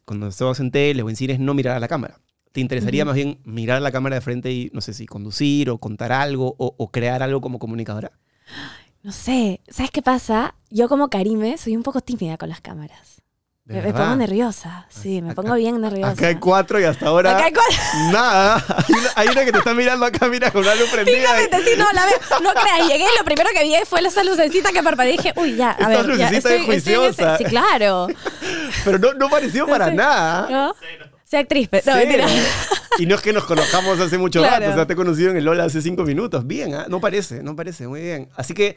cuando estamos en tele o en cine es no mirar a la cámara. ¿Te interesaría más bien mirar a la cámara de frente y, no sé si conducir o contar algo o, o crear algo como comunicadora? No sé, ¿sabes qué pasa? Yo como Karime soy un poco tímida con las cámaras. ¿De Me, pongo nerviosa, sí, me Acá- pongo bien nerviosa. Acá hay cuatro y hasta ahora Acá hay cuatro. (laughs) nada. Hay una, hay una que te está mirando acá, mira, con la luz prendida. Fíjate, sí, no, la veo. No creas, llegué y lo primero que vi fue esa lucecita que parpadeé y dije, uy, ya, a Esta ver, ya, lucecita estoy, es estoy ese- juiciosa. Sí, claro. (laughs) Pero no, no pareció para sé. nada. ¿No? Sea actriz, pero no, Cero. mentira. Y no es que nos conozcamos hace mucho Claro. rato, o sea, te he conocido en el Lola hace cinco minutos. Bien, ¿ah? no parece, no parece, muy bien. Así que,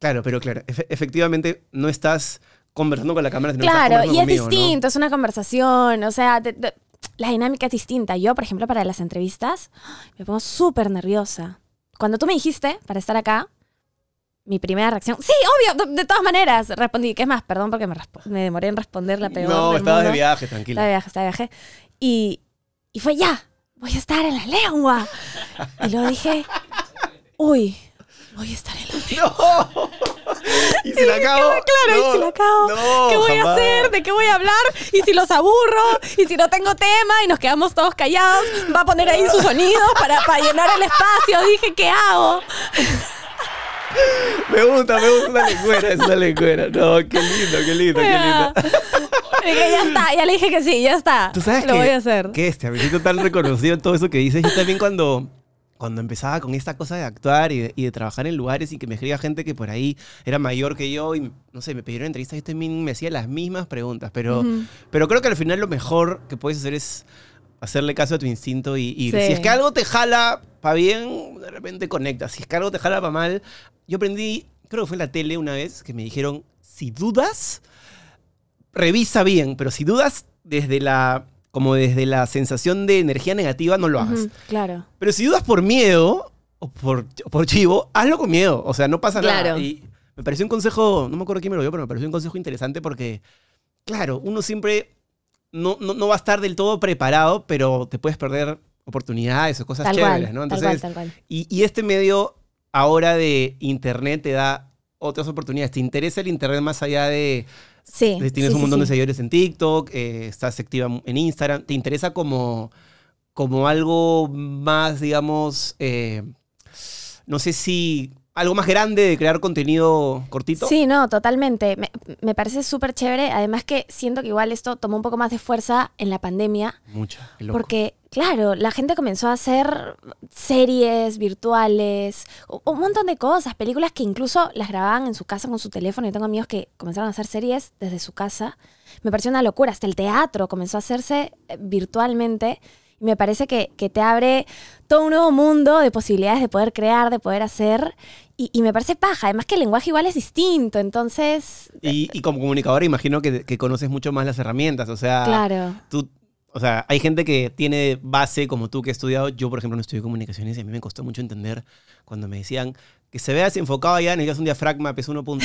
claro, pero claro, efe- efectivamente no estás conversando con la cámara, sino que estás Claro, y es conmigo, ¿no? distinto, es una conversación, o sea, de- de- la dinámica es distinta. Yo, por ejemplo, para las entrevistas, me pongo súper nerviosa. Cuando tú me dijiste para estar acá, mi primera reacción, sí, obvio, de, de todas maneras, respondí, ¿qué es más? Perdón porque me, me demoré en responder la peor No, estabas de viaje, Estaba de tranquila. viaje, estaba de viaje. Y, y fue ya, voy a estar en la lengua. Y luego dije, uy, voy a estar en la lengua. (laughs) ¡No! ¿Y si la acabo? Claro, No, y si la acabo, no, ¿qué voy jamás. a hacer? ¿De qué voy a hablar? Y si los aburro, y si no tengo tema y nos quedamos todos callados, va a poner ahí sus sonidos para, para llenar el espacio. Dije, ¿qué hago? Me gusta, me gusta una lengüera, es una lengüera. No, qué lindo, qué lindo, qué lindo. Dije, ya está, ya le dije que sí, ya está. Tú sabes Lo que, voy a hacer. que este, me siento tan reconocido en todo eso que dices. Yo también cuando, cuando empezaba con esta cosa de actuar y de, y de trabajar en lugares y que me escribía gente que por ahí era mayor que yo y, no sé, me pidieron entrevistas, yo también me hacía las mismas preguntas. Pero, pero creo que al final lo mejor que puedes hacer es hacerle caso a tu instinto y ir. Sí. Si es que algo te jala para bien, de repente conectas. Si es que algo te jala para mal, yo aprendí, creo que fue en la tele una vez, que me dijeron, si dudas, revisa bien, pero si dudas desde la, como desde la sensación de energía negativa, no lo hagas. Claro. Pero si dudas por miedo o por, chivo, hazlo con miedo. O sea, no pasa nada. Y me pareció un consejo, no me acuerdo quién me lo dio, pero me pareció un consejo interesante porque, claro, uno siempre no, no, no va a estar del todo preparado, pero te puedes perder oportunidades o cosas Tal chéveres, cual, ¿no? tal Entonces, cual, tal cual. y, y este medio ahora de internet te da otras oportunidades. ¿Te interesa el internet más allá de... Sí. de- tienes sí, un sí, montón de seguidores en TikTok, eh, estás activa en Instagram. ¿Te interesa como, como algo más, digamos, eh, no sé si... Algo más grande de crear contenido cortito? Sí, no, totalmente. Me, me parece súper chévere. Además que siento que igual esto tomó un poco más de fuerza en la pandemia. Mucha. qué loco. Porque, claro, la gente comenzó a hacer series virtuales, un montón de cosas, películas que incluso las grababan en su casa con su teléfono. Yo tengo amigos que comenzaron a hacer series desde su casa. Me pareció una locura. Hasta el teatro comenzó a hacerse eh, virtualmente. Me parece que, que te abre todo un nuevo mundo de posibilidades de poder crear, de poder hacer. Y, y me parece paja. Además que el lenguaje igual es distinto. Entonces, Y, y como comunicadora imagino que, que conoces mucho más las herramientas. O sea, claro. tú O sea, hay gente que tiene base como tú que ha estudiado. Yo, por ejemplo, no estudié comunicaciones y a mí me costó mucho entender cuando me decían que se vea desenfocado allá, necesitas un diafragma, peso 1.8.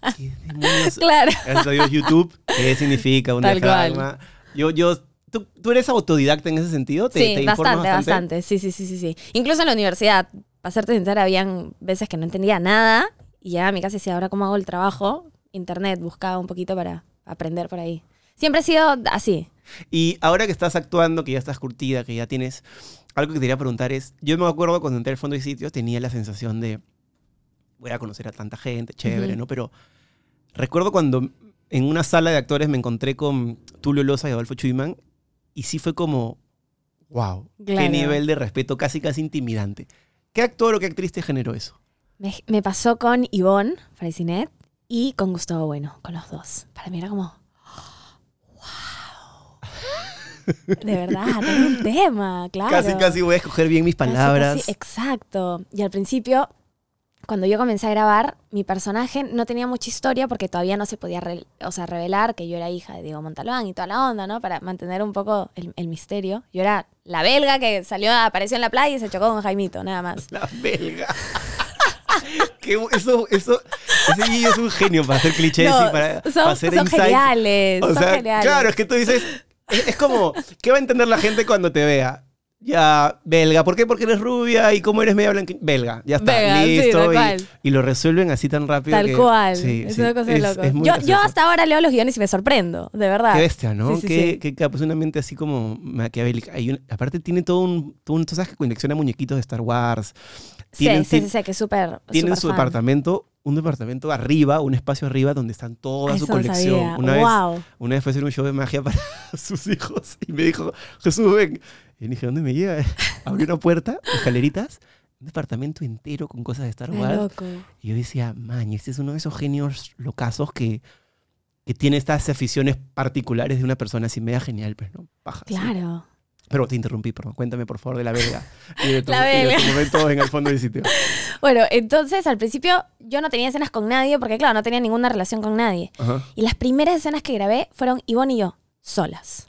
(laughs) ¿Qué demonios? Claro. Gracias a Dios, YouTube, ¿qué significa un Tal diafragma? Yo, yo, ¿tú, ¿Tú eres autodidacta en ese sentido? ¿Te, sí, te informas bastante, bastante, Sí, sí, sí, sí, sí. Incluso en la universidad, para serte sincera, habían veces que no entendía nada y llegaba a mi casa decía, ahora cómo hago el trabajo, internet, buscaba un poquito para aprender por ahí. Siempre he sido así. Y ahora que estás actuando, que ya estás curtida, que ya tienes... Algo que te quería preguntar es, yo me acuerdo cuando entré al fondo de sitios tenía la sensación de, voy a conocer a tanta gente, chévere. ¿no? Pero recuerdo cuando en una sala de actores me encontré con Tulio Loza y Adolfo Chuyman y sí fue como, wow, qué nivel de respeto, casi casi intimidante. ¿Qué actor o qué actriz te generó eso? Me, me pasó con Ivonne Fraisinet y con Gustavo Bueno, con los dos. Para mí era como, wow. De verdad, tengo un tema, claro. Casi casi voy a escoger bien mis Casi, palabras. casi, exacto. Y al principio, cuando yo comencé a grabar, mi personaje no tenía mucha historia porque todavía no se podía re- o sea, revelar que yo era hija de Diego Montalbán y toda la onda, ¿no? Para mantener un poco el, el misterio. Yo era la belga que salió, apareció en la playa y se chocó con Jaimito, nada más. La belga. (laughs) Eso, eso, ese niño es un genio para hacer clichés No, y para, son, para hacer son insights. geniales, O son sea, geniales. claro, es que tú dices, es, es como, ¿qué va a entender la gente cuando te vea? Ya, belga. ¿Por qué? Porque eres rubia y cómo eres media blanca. Belga, ya está, Belga, sí, listo. tal y- lo resuelven así tan rápido. Tal que- cual. sí, es sí, una cosa de loco. es yo, hasta ahora leo los guiones y me sorprendo, de verdad. Qué bestia, ¿no? Sí, qué, una mente así como maquiavélica. Aparte tiene todo un, todo un... Tú sabes que colecciona muñequitos de Star Wars. Sí, Tienen- sí, sí, sí, que es súper. Tienen su fan. departamento, un departamento arriba, un espacio arriba donde están toda su eso no colección. Una vez wow. Una vez fue a hacer un show de magia para (laughs) sus hijos y me dijo, Jesús, ven. Y dije, ¿dónde me lleva? (laughs) Abrió una puerta, escaleritas, un departamento entero con cosas de Star Wars. Y yo decía, man, este es uno de esos genios locazos que, que tiene estas aficiones particulares de una persona así media genial, pues, ¿no? Paja. sí. Pero te interrumpí, perdón. Cuéntame, por favor, de la belga. (laughs) Y de tu, La y de tu momento en el fondo del sitio. (laughs) Bueno, entonces al principio yo no tenía escenas con nadie porque, claro, no tenía ninguna relación con nadie. Ajá. Y las primeras escenas que grabé fueron Ivonne y yo, solas.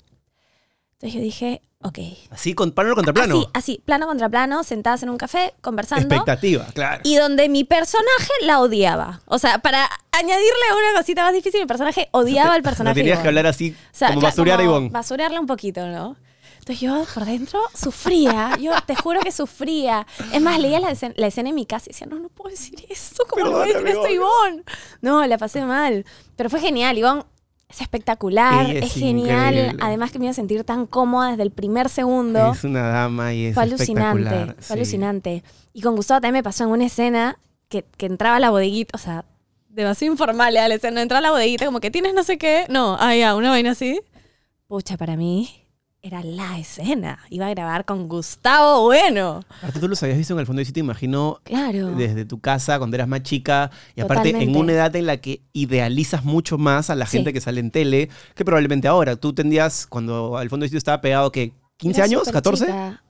Entonces yo dije, ok. Así, con plano contra plano. Así, así, plano contra plano, sentadas en un café, conversando. Expectativa, claro. Y donde mi personaje la odiaba. O sea, para añadirle una cosita más difícil, mi personaje odiaba al No personaje. de tenías que hablar así, O sea, como claro, basurear a Ivonne. Basurearla un poquito, ¿no? Entonces yo por dentro sufría, yo te juro que sufría. Es más, leía la escena, la escena en mi casa y decía, no, no puedo decir esto, ¿cómo le voy a decir esto a Ivonne? No, la pasé mal. Pero fue genial, Ivonne es espectacular, Ella es, es genial. Además que me iba a sentir tan cómoda desde el primer segundo. Es una dama y es Fue alucinante, espectacular. fue sí. alucinante. Y con Gustavo también me pasó en una escena que, que entraba a la bodeguita, o sea, demasiado informal a la escena, entraba a la bodeguita como que tienes no sé qué, no, ah, ya, una vaina así. Pucha, para mí era la escena. Iba a grabar con Gustavo Bueno. Aparte, tú los habías visto en el fondo del sitio, imagino, Claro. desde tu casa cuando eras más chica. Y aparte, en una edad en la que idealizas mucho más a la Sí. gente que sale en tele que probablemente ahora. Tú tendrías, cuando al fondo del sitio estaba pegado, que ¿15 Era años? súper ¿14? chica.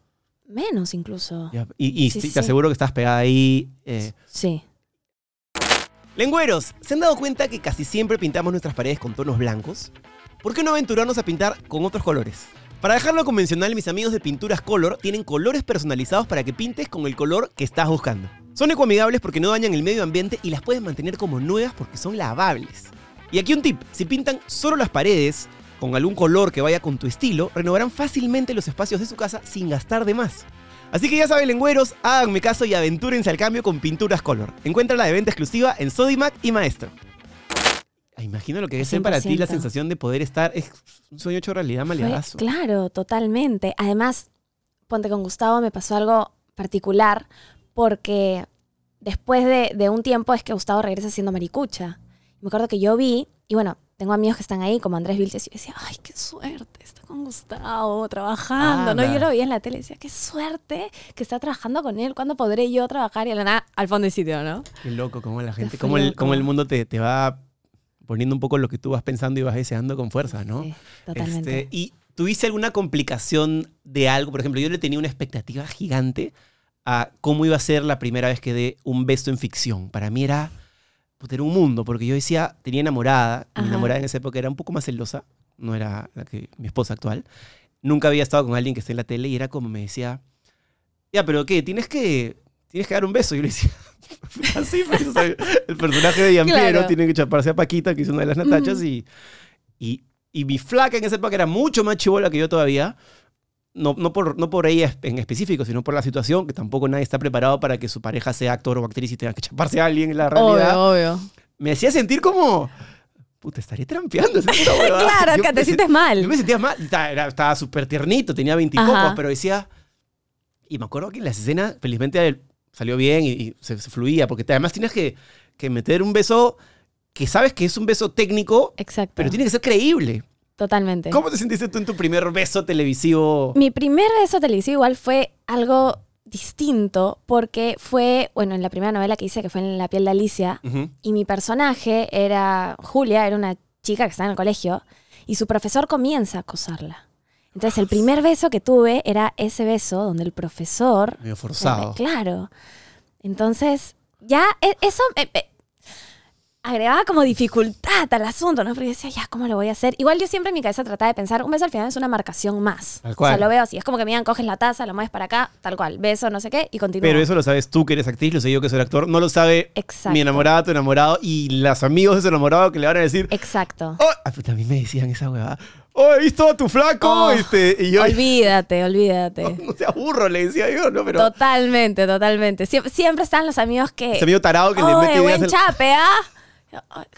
Menos incluso. Y, sí, te sí. aseguro que estás pegada ahí. eh. Sí. Lengüeros, ¿se han dado cuenta que casi siempre pintamos nuestras paredes con tonos blancos? ¿Por qué no aventurarnos a pintar con otros colores? Para dejarlo convencional, mis amigos de Pinturas Color tienen colores personalizados para que pintes con el color que estás buscando. Son ecoamigables porque no dañan el medio ambiente y las puedes mantener como nuevas porque son lavables. Y aquí un tip, si pintan solo las paredes con algún color que vaya con tu estilo, renovarán fácilmente los espacios de su casa sin gastar de más. Así que ya saben, lengüeros, háganme caso y aventúrense al cambio con Pinturas Color. Encuéntrala de venta exclusiva en Sodimac y Maestro. Imagino lo que es ser para ti la 100%. sensación de poder estar. Es un sueño hecho realidad Fue- maleadazo. claro, totalmente. Además, ponte con Gustavo, me pasó algo particular porque después de, de un tiempo es que Gustavo regresa siendo maricucha. Me acuerdo que yo vi, y bueno, tengo amigos que están ahí, como Andrés Vilches, y yo decía, ay, qué suerte, está con Gustavo trabajando, ¿no? Yo lo veía en la tele y decía, qué suerte que está trabajando con él, ¿cuándo podré yo trabajar? Y a la nada, al fondo del sitio, ¿no? Qué loco, cómo la gente, fue cómo el, cómo el mundo te, te va poniendo un poco lo que tú vas pensando y vas deseando con fuerza, ¿no? Sí, totalmente. Este, ¿Y tuviste alguna complicación de algo? Por ejemplo, yo le tenía una expectativa gigante a cómo iba a ser la primera vez que dé un beso en ficción. Para mí era, puta, era un mundo, porque yo decía, tenía enamorada, mi Ajá. enamorada en esa época era un poco más celosa, no era la que mi esposa actual, nunca había estado con alguien que esté en la tele y era como me decía, ya, pero ¿qué? Tienes que, tienes que dar un beso. Y yo le decía, (laughs) así, pues, o sea, el personaje de Claro. tiene que chaparse a Paquita, que es una de las Natachas, y, y, y mi flaca en esa época era mucho más chivola que yo todavía. No, no, por, no por ella en específico, sino por la situación, que tampoco nadie está preparado para que su pareja sea actor o actriz y tenga que chaparse a alguien en la realidad. Obvio, obvio. Me hacía sentir como, puta, estaré trampeando. (laughs) Claro, Yo que te sientes mal. Yo me sentía mal. Estaba, estaba súper tiernito, tenía veintipocos, Ajá. pero decía... Y me acuerdo que en las escenas, felizmente salió bien y, y se, se fluía, porque te- además tienes que, que meter un beso que sabes que es un beso técnico, Exacto. pero tiene que ser creíble. Totalmente. ¿Cómo te sentiste tú en tu primer beso televisivo? Mi primer beso televisivo igual fue algo distinto porque fue, bueno, en la primera novela que hice, que fue en La piel de Alicia, y mi personaje era Julia, era una chica que estaba en el colegio, y su profesor comienza a acosarla. Entonces el primer beso que tuve era ese beso donde el profesor... Medio forzado. Claro. Entonces, ya e- eso eh, eh, agregaba como dificultad al asunto, ¿no? Porque decía, ya, ¿cómo lo voy a hacer? Igual yo siempre en mi cabeza trataba de pensar, un beso al final es una marcación más. Tal O cual. sea, lo veo así, es como que miran, coges la taza, lo mueves para acá, tal cual, beso, no sé qué, y continúa. Pero eso lo sabes tú que eres actriz, lo sé yo que soy actor, no lo sabe Exacto. mi enamorada, tu enamorado y los amigos de su enamorado que le van a decir, Exacto. oh, ah, a mí me decían esa huevada, oh, he visto a tu flaco, Oh, este, y yo, Olvídate, olvídate. (laughs) no se aburro, le decía yo, ¿no? Pero Totalmente, totalmente. Siempre, siempre están los amigos que... ese amigo tarado que le Oye, mete buen chape, ¿ah?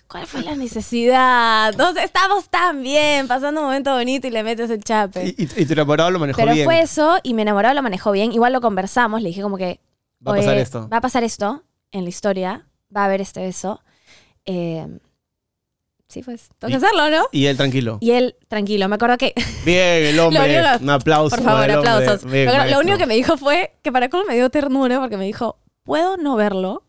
¿Cuál fue la necesidad? Entonces, estamos tan bien, pasando un momento bonito y le metes el chape. y, y- y tu enamorado lo manejó Pero bien. fue eso y mi enamorado lo manejó bien. Igual lo conversamos, le dije como que... Va a pasar "Oye, esto. Va a pasar esto en la historia, va a haber este beso. Eh, sí, pues, tengo que Y- hacerlo, ¿no? Y él tranquilo. Y él, tranquilo, me acuerdo que... (laughs) Bien, el (laughs) hombre. Único- un aplauso. Por favor, al hombre. aplausos. Bien, Lo- lo, maestro. único que me dijo fue que para cómo me dio ternura porque me dijo, ¿puedo no verlo?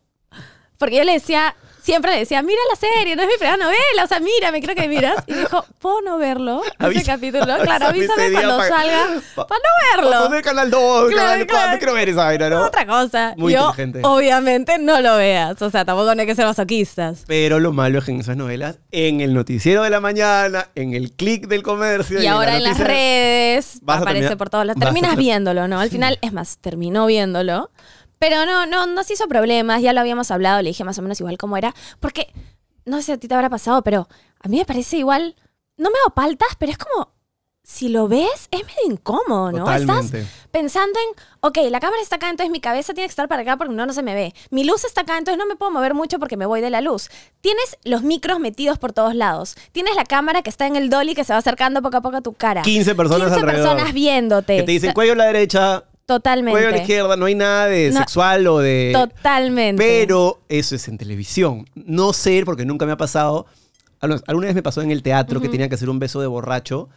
Porque yo le decía, siempre decía, mira la serie, no es mi primera novela, o sea, mírame, creo que miras. Y me dijo, ¿puedo no verlo? Ese capítulo. (laughs) Claro, avísame cuando para- salga (laughs) pa- para no verlo. Poner canal 2, Claro, canal 4, claro. quiero ver esa vaina, ¿no? Otra cosa. Muy yo, inteligente. obviamente, no lo veas. O sea, tampoco no hay que ser masoquistas. Pero lo malo es que en esas novelas, en el noticiero de la mañana, en el click del comercio. Y ahora la en las redes aparece terminar- por todos lados. Terminas ter- viéndolo, ¿no? Al final, es más, terminó viéndolo. Pero no, no, no se hizo problemas, ya lo habíamos hablado, le dije más o menos igual cómo era. Porque, no sé si a ti te habrá pasado, pero a mí me parece igual, no me hago paltas, pero es como, si lo ves, es medio incómodo, ¿no? Totalmente. Estás pensando en, ok, la cámara está acá, entonces mi cabeza tiene que estar para acá porque no, no se me ve. Mi luz está acá, entonces no me puedo mover mucho porque me voy de la luz. Tienes los micros metidos por todos lados. Tienes la cámara que está en el dolly que se va acercando poco a poco a tu cara. 15 personas 15 alrededor. personas viéndote. Que te dicen cuello a la derecha, Totalmente. cuello a la izquierda, no hay nada de No. sexual o de... Totalmente. Pero eso es en televisión. No sé, porque nunca me ha pasado. Al- Alguna vez me pasó en el teatro que tenía que hacer un beso de borracho.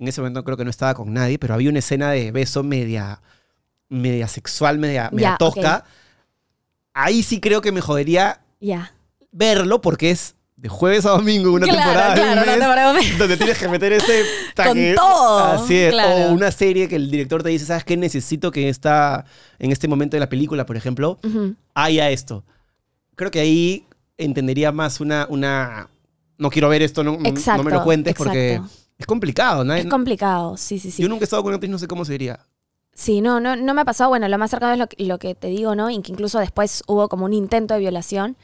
En ese momento creo que no estaba con nadie, pero había una escena de beso media, media sexual, media, media Ya, tosca. Ahí sí creo que me jodería verlo porque es de jueves a domingo una Claro, temporada de un claro, una mes, temporada de mes. donde tienes que meter ese (laughs) Con todo, Así es. claro. O una serie que el director te dice, ¿sabes qué? Necesito que esta, en este momento de la película, por ejemplo, Ujú. haya esto. Creo que ahí entendería más una... una no quiero ver esto, no, Exacto, no me lo cuentes porque exacto. es complicado. ¿no? Es complicado, sí, sí, sí. Yo nunca he estado con una actriz, no sé cómo sería. Sí, no, no, no me ha pasado. Bueno, lo más cercano es lo, lo que te digo, ¿no? Y que incluso después hubo como un intento de violación,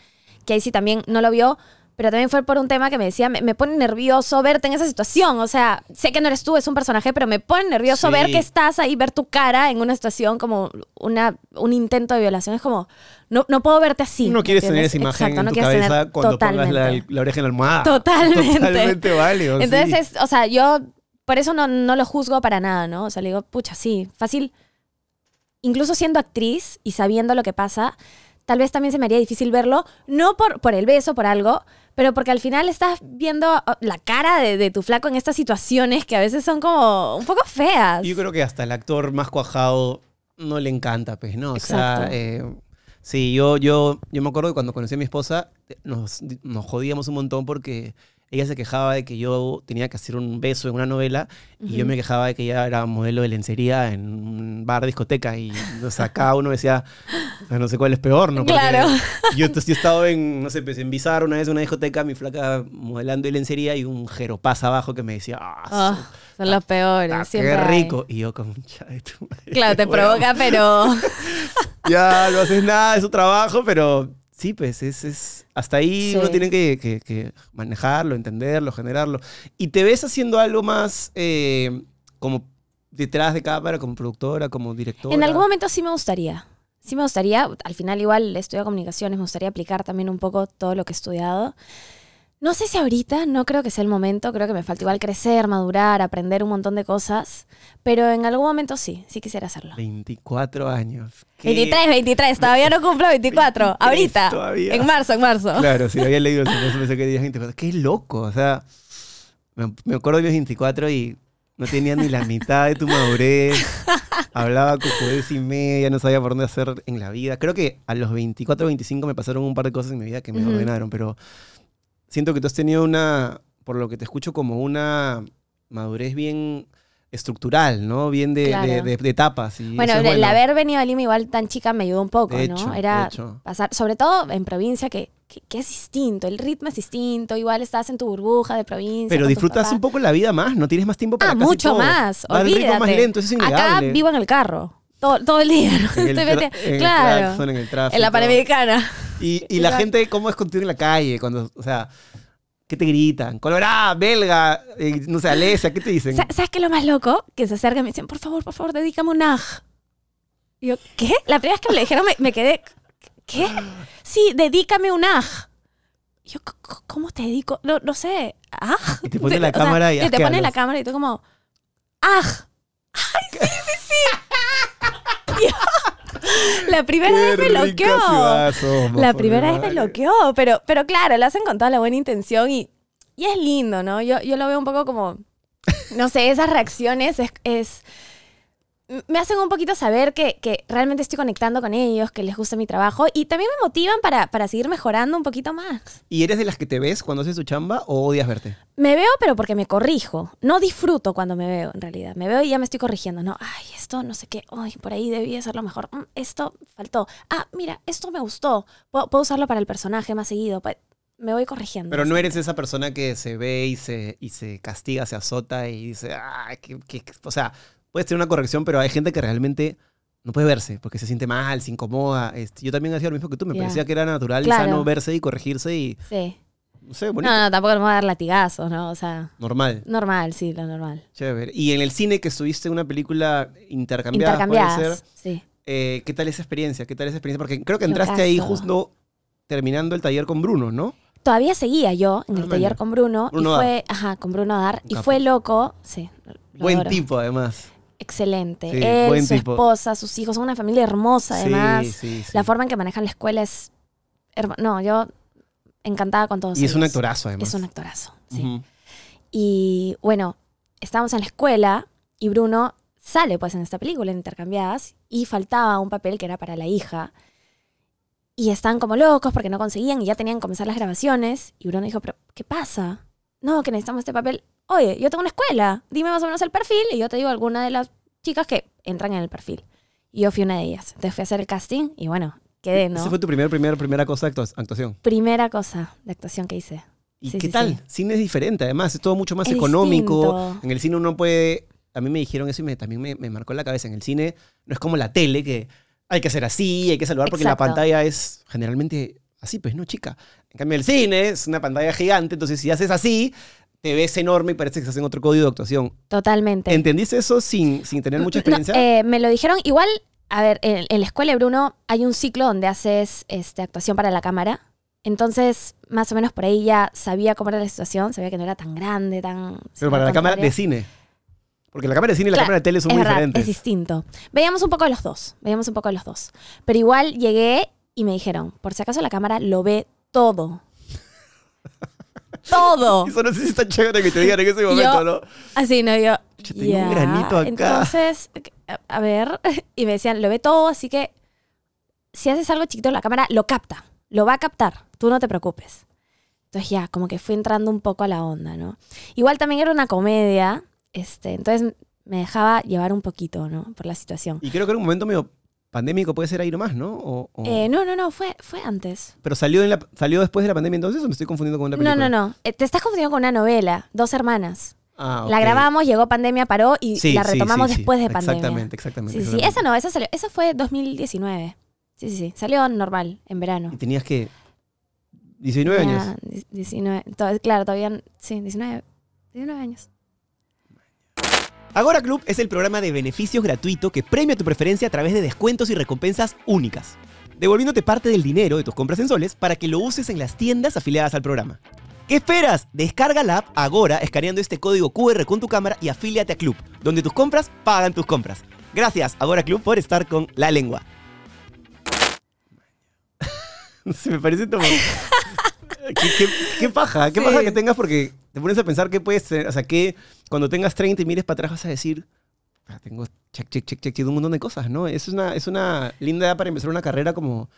que ahí sí también no lo vio, pero también fue por un tema que me decía, me, me pone nervioso verte en esa situación. O sea, sé que no eres tú, es un personaje, pero me pone nervioso Sí. ver que estás ahí, ver tu cara en una situación como una, un intento de violación. Es como, no, no puedo verte así. no ¿me quieres tener esa imagen Exacto, en no tu quieres tener- cabeza cuando pongas la, totalmente. la oreja en la almohada. (laughs) Totalmente. Totalmente válido. sí. Entonces, es- o sea, yo por eso no, no lo juzgo para nada, ¿no? O sea, le digo, pucha, sí, fácil. Incluso siendo actriz y sabiendo lo que pasa, tal vez también se me haría difícil verlo, no por, por el beso, por algo, pero porque al final estás viendo oh, la cara de, de tu flaco en estas situaciones que a veces son como un poco feas. Yo creo que hasta el actor más cuajado no le encanta, pues, ¿no? O Exacto. sea, eh, sí, yo, yo, yo me acuerdo que cuando conocí a mi esposa, eh, nos, nos jodíamos un montón porque ella se quejaba de que yo tenía que hacer un beso en una novela y yo me quejaba de que ella era modelo de lencería en un bar, discoteca y o sea, cada uno decía, no sé cuál es peor, ¿no? Porque Claro. Yo, entonces, yo he estado en, no sé, pues, en Bizarre una vez en una discoteca, mi flaca modelando de lencería y un jeropaz abajo que me decía, ah, Oh, su- son los peores. ah, siempre qué hay. rico. Y yo como, "Cha de tu madre". Claro, te (laughs) Bueno, provoca, pero. (laughs) ya no haces nada de su trabajo, pero sí, pues es, es hasta ahí Sí. uno tiene que, que- que manejarlo, entenderlo, generarlo. Y te ves haciendo algo más eh, como detrás de cámara, como productora, como directora. En algún momento sí me gustaría. Sí me gustaría, al final igual estudio comunicaciones, me gustaría aplicar también un poco todo lo que he estudiado. No sé si ahorita, no creo que sea el momento, creo que me falta igual crecer, madurar, aprender un montón de cosas, pero en algún momento sí, sí quisiera hacerlo. 24 años. ¿Qué? 23, 23, todavía no cumplo 24, 23 ahorita, todavía. en marzo, en marzo. Claro, sí, había leído eso, pensé que tenías 24. Qué loco, o sea, me, me acuerdo de los 24 y no tenía ni la mitad de tu madurez. Hablaba cojudez y media, no sabía por dónde hacer en la vida. Creo que a los 24, 25 me pasaron un par de cosas en mi vida que me Ujú. ordenaron, pero siento que tú has tenido una, por lo que te escucho, como una madurez bien estructural, ¿no? Bien de, Claro. de- de- de etapas. y Bueno, el haber venido a Lima igual tan chica me ayudó un poco, De ¿no? hecho, Era pasar, sobre todo en provincia, que, que, que es distinto, el ritmo es distinto, igual estás en tu burbuja de provincia. Pero disfrutas un poco la vida más, no tienes más tiempo para Ah, casi mucho todo. más, Va ritmo olvídate. más lento, eso es Acá vivo en el carro, todo, todo el día, ¿no? En el (laughs) meti- en el claro, en el tráfico. en la Panamericana. Y, y la gente, ¿cómo es contigo en la calle? Cuando, o sea, ¿qué te gritan? Colorada, belga, eh, no sé, Alesia, ¿qué te dicen? Sa- ¿Sabes qué es lo más loco? Que se acercan y me dicen, por favor, por favor, dedícame un aj. Y yo, ¿qué? La primera vez que me lo dijeron me, me quedé, ¿qué? Sí, dedícame un aj. Y yo, "C- c- ¿cómo te dedico? No, no sé, aj. Y te ponen la O sea, cámara y te asquealos. ponen la cámara y tú como, aj. Ay, sí, sí, sí. (laughs) La primera Qué vez me ciudad somos, La primera vez me madre. bloqueó, pero, pero claro, lo hacen con toda la buena intención y, y es lindo, ¿no? Yo, yo lo veo un poco como, no sé, esas reacciones es, es- me hacen un poquito saber que, que realmente estoy conectando con ellos, que les gusta mi trabajo y también me motivan para, para seguir mejorando un poquito más. ¿Y eres de las que te ves cuando haces tu chamba o odias verte? Me veo, pero porque me corrijo. No disfruto cuando me veo, en realidad. Me veo y ya me estoy corrigiendo, ¿no? Ay, esto no sé qué. Ay, por ahí debía hacerlo mejor. Mm, esto faltó. Ah, mira, esto me gustó. Puedo, puedo usarlo para el personaje más seguido. Pa- Me voy corrigiendo. Pero no eres esa persona que se ve y se, y se castiga, se azota y dice, ah, que, que-". o sea, puedes tener una corrección, pero hay gente que realmente no puede verse porque se siente mal, se incomoda. Este, yo también hacía lo mismo que tú, me parecía que era natural y Claro. sano verse y corregirse y, Sí. no sé, bonito, No, no, tampoco me voy a dar latigazos, ¿no? O sea, normal. normal, sí, lo normal. Chévere. Y en el cine que estuviste una película intercambiada, puede Intercambiadas, ser, sí. eh, ¿qué tal esa experiencia? ¿Qué tal esa experiencia? Porque creo que entraste ahí justo terminando el taller con Bruno, ¿no? Todavía seguía yo en Ah, el taller maña. con Bruno, Bruno y fue, ajá, con Bruno Dar, y fue loco, sí. Buen adoro. tipo, además. Excelente. Sí, Él, su tipo. esposa, sus hijos, son una familia hermosa, además. Sí, sí, sí. La forma en que manejan la escuela es. No, yo encantada con todos y es un actorazo, además. Es un actorazo, sí. Y bueno, estábamos en la escuela y Bruno sale pues en esta película, en Intercambiadas, y faltaba un papel que era para la hija. Y estaban como locos porque no conseguían y ya tenían que comenzar las grabaciones. Y Bruno dijo, pero ¿qué pasa? No, que necesitamos este papel. Oye, yo tengo una escuela, dime más o menos el perfil y yo te digo alguna de las chicas que entran en el perfil. Y yo fui una de ellas. Entonces fui a hacer el casting y bueno, quedé, ¿no? Esa fue tu primer, primer, primera cosa de actua- actuación. Primera cosa de actuación que hice. ¿Y Sí, qué sí, tal? sí. Cine es diferente, además, es todo mucho más Es económico. distinto. En el cine uno puede. A mí me dijeron eso y me, también me, me marcó la cabeza. En el cine no es como la tele, que hay que hacer así, hay que saludar, porque la Exacto. pantalla es generalmente así, pues no, chica. En cambio, el cine es una pantalla gigante, entonces si haces así, te ves enorme y parece que estás en otro código de actuación. Totalmente. ¿Entendiste eso sin, sin tener mucha No, experiencia? eh, me lo dijeron igual, a ver, en, en la escuela de Bruno hay un ciclo donde haces este, actuación para la cámara. Entonces, más o menos por ahí ya sabía cómo era la situación, sabía que no era tan grande, tan... Pero para la cámara de cine. Porque la cámara de cine y la Claro, cámara de tele son muy verdad, diferentes. Es distinto. Veíamos un poco de los dos, veíamos un poco de los dos. Pero igual llegué y me dijeron, por si acaso la cámara lo ve todo. todo. (laughs) Eso no sé si está chévere que te digan en ese momento, Yo- ¿no? Así, ¿no? Yo, Yo tengo un granito acá. Entonces, a- a ver, (laughs) y me decían, lo ve todo, así que si haces algo chiquito, la cámara lo capta, lo va a captar, tú no te preocupes. Entonces ya, como que fui entrando un poco a la onda, ¿no? Igual también era una comedia, este, entonces me dejaba llevar un poquito, ¿no? Por la situación. Y creo que era un momento medio pandémico, puede ser ahí nomás, ¿no? O- o- Eh, no, no, no, fue, fue antes. Pero salió, en la- salió después de la pandemia entonces o me estoy confundiendo con una No, película. no, no. Eh, te estás confundiendo con una novela, Dos Hermanas. Ah, La ok. grabamos, llegó pandemia, paró y Sí, la retomamos sí, sí. después de pandemia. Exactamente, exactamente. Sí, sí, esa no, esa salió, esa fue 2019. Sí, sí, sí. Salió normal, en verano. Y tenías que... 19 años. Ya, die- 19, to- claro, todavía, sí, 19, 19 años. Agora Club es el programa de beneficios gratuito que premia tu preferencia a través de descuentos y recompensas únicas, devolviéndote parte del dinero de tus compras en soles para que lo uses en las tiendas afiliadas al programa. ¿Qué esperas? Descarga la app Agora escaneando este código QR con tu cámara y afíliate a Club, donde tus compras pagan tus compras. Gracias, Agora Club, por estar con la lengua. (laughs) Se me parece como... ¿Qué, qué, qué paja, qué Sí. paja que tengas porque te pones a pensar qué puedes ser, o sea, que cuando tengas 30 y mires para atrás vas a decir, "Ah, tengo check, check, check, check, check, un montón de cosas, ¿no? Es una, es una linda edad para empezar una carrera como,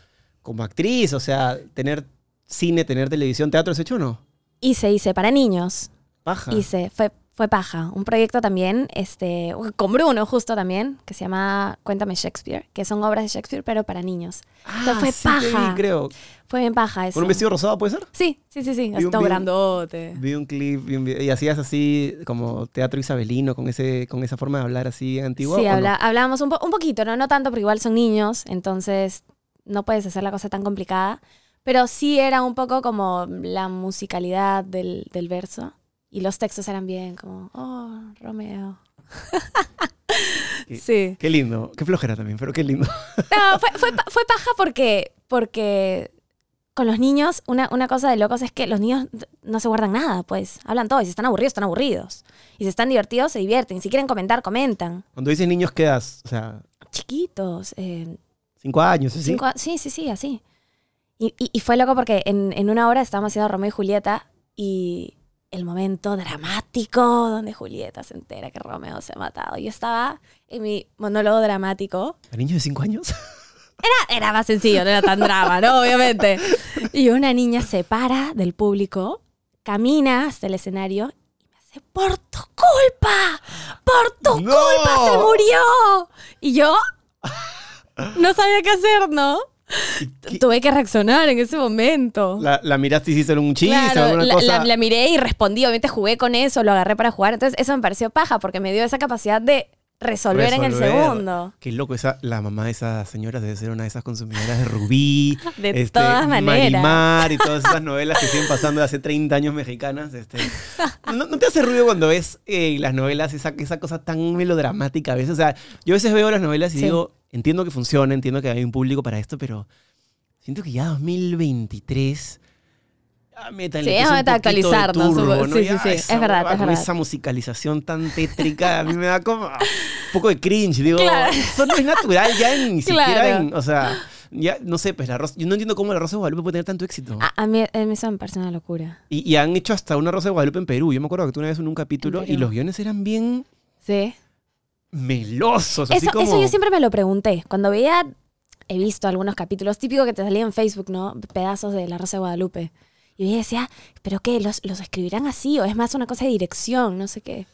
como actriz, o sea, tener cine, tener televisión, teatro, ¿has hecho o no? Hice, hice, para niños. Paja. Hice, fue, fue paja. Un proyecto también, este, con Bruno justo también, que se llama Cuéntame Shakespeare, que son obras de Shakespeare, pero para niños. Ah, fue sí te vi, paja. creo. Fue bien paja eso. ¿Con un vestido rosado puede ser? Sí, sí, sí, sí. Vi un- todo vi un- grandote. Vi un clip vi un y hacías así como teatro isabelino con, ese, con esa forma de hablar así antigua. Sí, ¿o no? habla- hablábamos un, po- un poquito, ¿no? No tanto, porque igual son niños, entonces no puedes hacer la cosa tan complicada. Pero sí era un poco como la musicalidad del, del verso. Y los textos eran bien como, oh, Romeo. Qué- (laughs) sí. Qué lindo, qué flojera también, pero qué lindo. (laughs) No, fue, fue, pa- fue paja porque, porque con los niños, una, una cosa de locos es que los niños no se guardan nada, pues. Hablan todo. Y si están aburridos, están aburridos. Y si están divertidos, se divierten. Si quieren comentar, comentan. Cuando dices niños quedas, o sea, Chiquitos. eh, cinco años, ¿sí? cinco- sí, sí, sí, así. Y, y- y fue loco porque en, en una hora estábamos haciendo Romeo y Julieta y el momento dramático donde Julieta se entera que Romeo se ha matado. Yo estaba en mi monólogo dramático ¿A niños de cinco años? Era, era más sencillo, no era tan drama, ¿no? Obviamente. Y una niña se para del público, camina hasta el escenario y me hace, por tu culpa, por tu ¡No! culpa se murió. Y yo no sabía qué hacer, ¿no? (laughs) ¿Qué- Tuve que reaccionar en ese momento. La, la miraste y hiciste un chiste o Claro, alguna la, cosa. la- la miré y respondí. Obviamente jugué con eso, lo agarré para jugar. Entonces eso me pareció paja porque me dio esa capacidad de resolver, en el segundo. Qué loco, esa, la mamá de esas señoras debe ser una de esas consumidoras de Rubí. (laughs) De este, todas maneras. Marimar y todas esas novelas que siguen pasando de hace 30 años mexicanas. Este. ¿No, no te hace ruido cuando ves eh, las novelas, esa, esa cosa tan melodramática a veces? O sea, yo a veces veo las novelas y Sí. digo, entiendo que funciona, entiendo que hay un público para esto, pero siento que ya 2023... Ya métanle Sí, vamos a actualizarnos, turbo, ¿no? sí, sí, sí, esa es verdad, es con verdad. Esa musicalización tan tétrica a mí me da como ah, un poco de cringe. Digo, Claro. eso no es natural ya ni (laughs) siquiera en, o sea, ya no sé, pues la Rosa, yo no entiendo cómo la Rosa de Guadalupe puede tener tanto éxito. A, a mí a mí eso me parece una locura. Y, y han hecho hasta una Rosa de Guadalupe en Perú. Yo me acuerdo que tú una vez en un capítulo En y los guiones eran bien Sí. melosos. así Eso, como... eso yo siempre me lo pregunté. Cuando veía, he visto algunos capítulos, típico que te salía en Facebook, ¿no? Pedazos de La Rosa de Guadalupe. Y yo decía, ¿pero qué? ¿Los, ¿Los escribirán así? ¿O es más una cosa de dirección? No sé qué.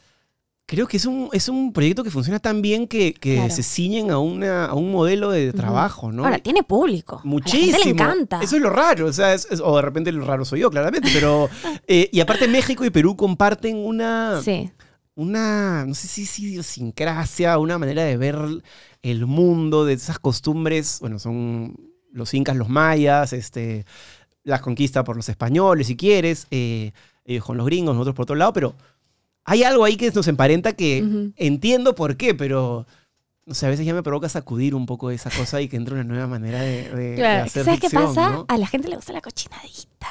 Creo que es un, es un proyecto que funciona tan bien que, que Claro. se ciñen a, una, a un modelo de trabajo, ¿no? Ahora, tiene público. Muchísimo. A la gente le encanta. Eso es lo raro. O, sea, es- es- o de repente lo raro soy yo, claramente. Pero. (laughs) eh, y aparte, México y Perú comparten una. Sí. Una. No sé si es idiosincrasia, una manera de ver el mundo, de esas costumbres. Bueno, son los incas, los mayas, este, las conquistas por los españoles, si quieres. eh, ellos con los gringos, nosotros por otro lado. Pero hay algo ahí que nos emparenta que entiendo por qué, pero. No sé, a veces ya me provoca sacudir un poco esa cosa y que entre una nueva manera de, de- de Claro. hacer ¿Sabes qué pasa? ¿no? A la gente le gusta la cochinadita.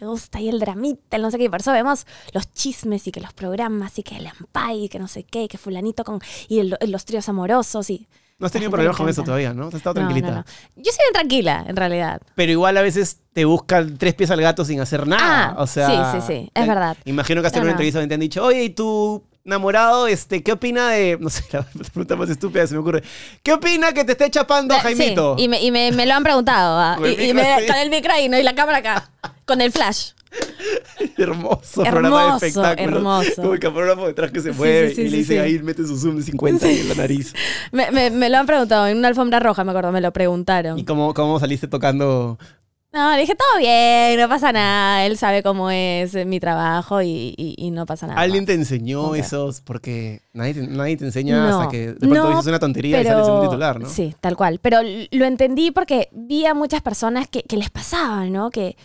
Le gusta ahí el dramita, el no sé qué. Por eso vemos los chismes y que los programas y que el ampay y que no sé qué, y que fulanito con... Y el- los tríos amorosos y... No has tenido problemas le con eso todavía, ¿no? Has estado No, no, tranquilita. no. Yo soy bien tranquila, en realidad. Pero igual a veces te buscan tres pies al gato sin hacer nada. Ah, o sea, sí, sí, sí, es te- verdad. Imagino que hasta en una entrevista donde te han dicho, oye, ¿y tu enamorado, este, qué opina de. No sé, (laughs) la pregunta más estúpida se me ocurre. ¿Qué opina que te esté chapando a Eh, Jaimito? Sí, y me, y me- me lo han preguntado. ah. Con el Y, me- con el micro ahí, ¿no? Y la cámara acá. Con el flash. (laughs) Hermoso, programa de Hermoso, espectáculo. hermoso. Como el camarógrafo detrás que se Sí, mueve sí, sí, y le sí, dice sí. ahí, mete su zoom de 50 ahí en la nariz. (laughs) Me, me- me lo han preguntado en una alfombra roja, me acuerdo, me lo preguntaron. ¿Y cómo, cómo saliste tocando? No, le dije, todo bien, no pasa nada. Él sabe cómo es eh, mi trabajo y, y- y no pasa nada. ¿Alguien te enseñó Ok. esos? Porque nadie te, nadie te enseña No, hasta que de pronto no, dices una tontería y sales un titular, ¿no? Sí, tal cual. Pero lo entendí porque vi a muchas personas que, que les pasaba, ¿no? Que,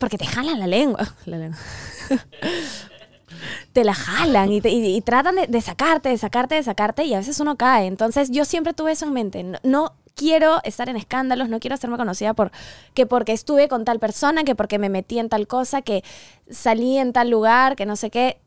porque te jalan la lengua. (laughs) La lengua. te la jalan y, y- tratan de, de sacarte, de sacarte, de sacarte y a veces uno cae. Entonces yo siempre tuve eso en mente. No, no quiero estar en escándalos, no quiero hacerme conocida por que porque estuve con tal persona, que porque me metí en tal cosa, que salí en tal lugar, que no sé qué.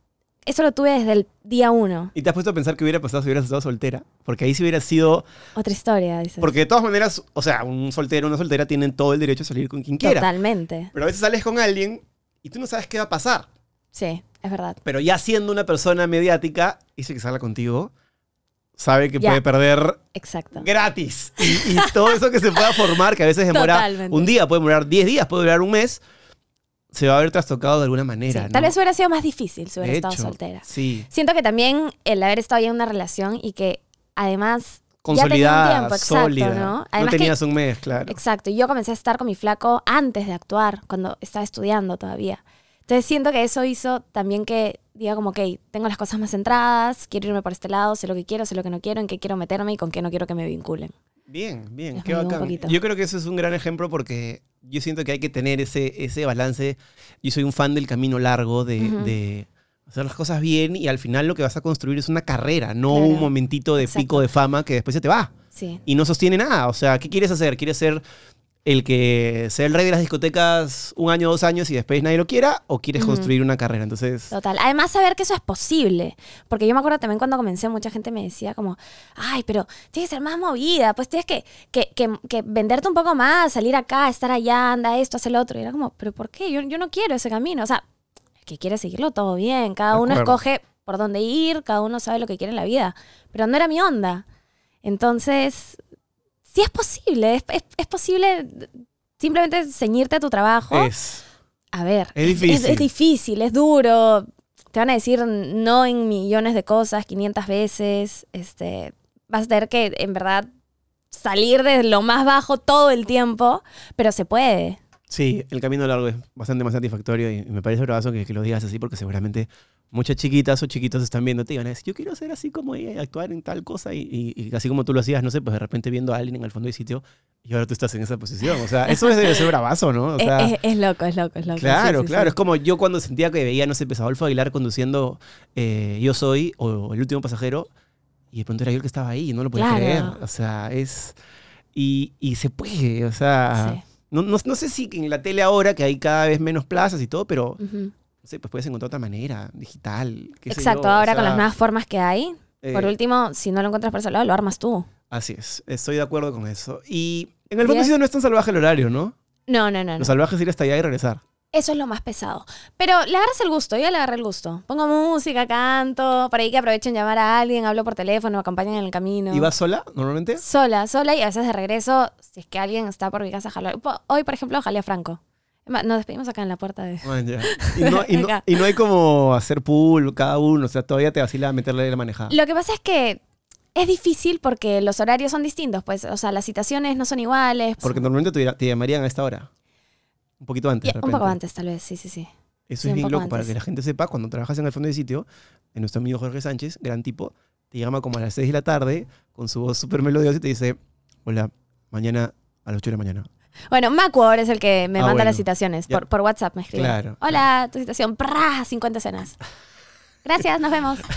Eso lo tuve desde el día uno. ¿Y te has puesto a pensar qué hubiera pasado si hubieras estado soltera? Porque ahí sí hubiera sido... Otra historia, dices. Porque de todas maneras, o sea, un soltero una soltera tienen todo el derecho a salir con quien quiera. Totalmente. Pero a veces sales con alguien y tú no sabes qué va a pasar. Sí, es verdad. Pero ya siendo una persona mediática, dice que salga contigo, sabe que puede perder Exacto. gratis. Y, y todo eso que se pueda formar, que a veces demora Totalmente. un día, puede demorar 10 días, puede durar un mes, se va a ver trastocado de alguna Sí, manera. Tal ¿no? vez hubiera sido más difícil si hubiera De estado hecho, soltera. Sí. Siento que también el haber estado ya en una relación y que además ya tenía un Consolidada, tiempo, exacto, sólida. ¿no? Además que- tenías un mes, claro. Exacto. Y yo comencé a estar con mi flaco antes de actuar, cuando estaba estudiando todavía. Entonces siento que eso hizo también que diga como, ok, tengo las cosas más centradas, quiero irme por este lado, sé lo que quiero, sé lo que no quiero, en qué quiero meterme y con qué no quiero que me vinculen. Bien, bien, Les qué bacán. Yo creo que eso es un gran ejemplo porque yo siento que hay que tener ese, ese balance. Yo soy un fan del camino largo, de, de hacer las cosas bien y al final lo que vas a construir es una carrera, no Claro. un momentito de Exacto. pico de fama que después se te va Sí. y no sostiene nada. O sea, ¿qué quieres hacer? ¿Quieres ser el que sea el rey de las discotecas un año, dos años y después nadie lo quiera? ¿O quieres construir una carrera? Entonces, Total. Además, saber que eso es posible. Porque yo me acuerdo también cuando comencé, mucha gente me decía como, ay, pero tienes que ser más movida, pues tienes que, que, que- que venderte un poco más, salir acá, estar allá, anda esto, hacer lo otro. Y era como, pero ¿por qué? Yo, yo no quiero ese camino. O sea, el que quiere seguirlo todo bien. Cada uno escoge por dónde ir, cada uno sabe lo que quiere en la vida. Pero no era mi onda. Entonces, sí es posible. Es, es- es posible simplemente ceñirte a tu trabajo. es. A ver, Es difícil. Es, difícil, es duro. Te van a decir no en millones de cosas, 500 veces. Este, vas a tener que, en verdad, salir de lo más bajo todo el tiempo, pero se puede. Sí, el camino largo es bastante más satisfactorio y me parece bravazo que, que lo digas así porque seguramente muchas chiquitas o chiquitos están viéndote y van a decir, yo quiero ser así como ella y actuar en tal cosa y, y- y así como tú lo hacías, no sé, pues de repente viendo a alguien en el fondo del sitio y ahora tú estás en esa posición. O sea, eso es- debe ser bravazo, ¿no? O (laughs) Es- sea, es, es loco, es loco, es loco. Claro, Sí, sí, claro. sí. Es como yo cuando sentía que veía, no sé, pues Adolfo Aguilar conduciendo eh, Yo Soy o El Último Pasajero y de pronto era yo el que estaba ahí y no lo podía Claro. creer. O sea, es... Y, y se puede, o sea... No, no, no sé si en la tele ahora, que hay cada vez menos plazas y todo, pero no sé, pues puedes encontrar otra manera, digital. qué sé Exacto, o ahora con las nuevas formas que hay. eh, Por último, si no lo encuentras por ese lado, lo armas tú. Así es, estoy de acuerdo con eso. Y en el fondo sí no es tan salvaje el horario, ¿no? No, no, no. Lo no. salvaje es ir hasta allá y regresar. Eso es lo más pesado. Pero le agarras el gusto, yo le agarré el gusto. Pongo música, canto, por ahí que aprovechen llamar a alguien, hablo por teléfono, me acompañan en el camino. ¿Y vas sola normalmente? Sola, sola y a veces de regreso, si es que alguien está por mi casa, jalo. Hoy, por ejemplo, jalé a Franco. Nos despedimos acá en la puerta de... Man, ya. (laughs) Y, no, y, no, y no hay como hacer pool cada uno, o sea, todavía te vacila meterle la manejada. Lo que pasa es que es difícil porque los horarios son distintos, pues, o sea, las citaciones no son iguales. Porque normalmente te, te llamarían a esta hora. Un poquito antes. Y- de un poco antes, tal vez, sí, sí, sí. Eso Sí, es bien loco, para que la gente sepa, cuando trabajas en el fondo de sitio, en nuestro amigo Jorge Sánchez, gran tipo, te llama como a las 6 de la tarde con su voz súper melodiosa y te dice, hola, mañana a las 8 de la mañana. Bueno, Macworld es el que me Ah, manda bueno. las citaciones. Por, por WhatsApp me escribe. Claro. Hola, tu citación. ¡Prá! 50 escenas. (laughs) Gracias, nos vemos. (laughs)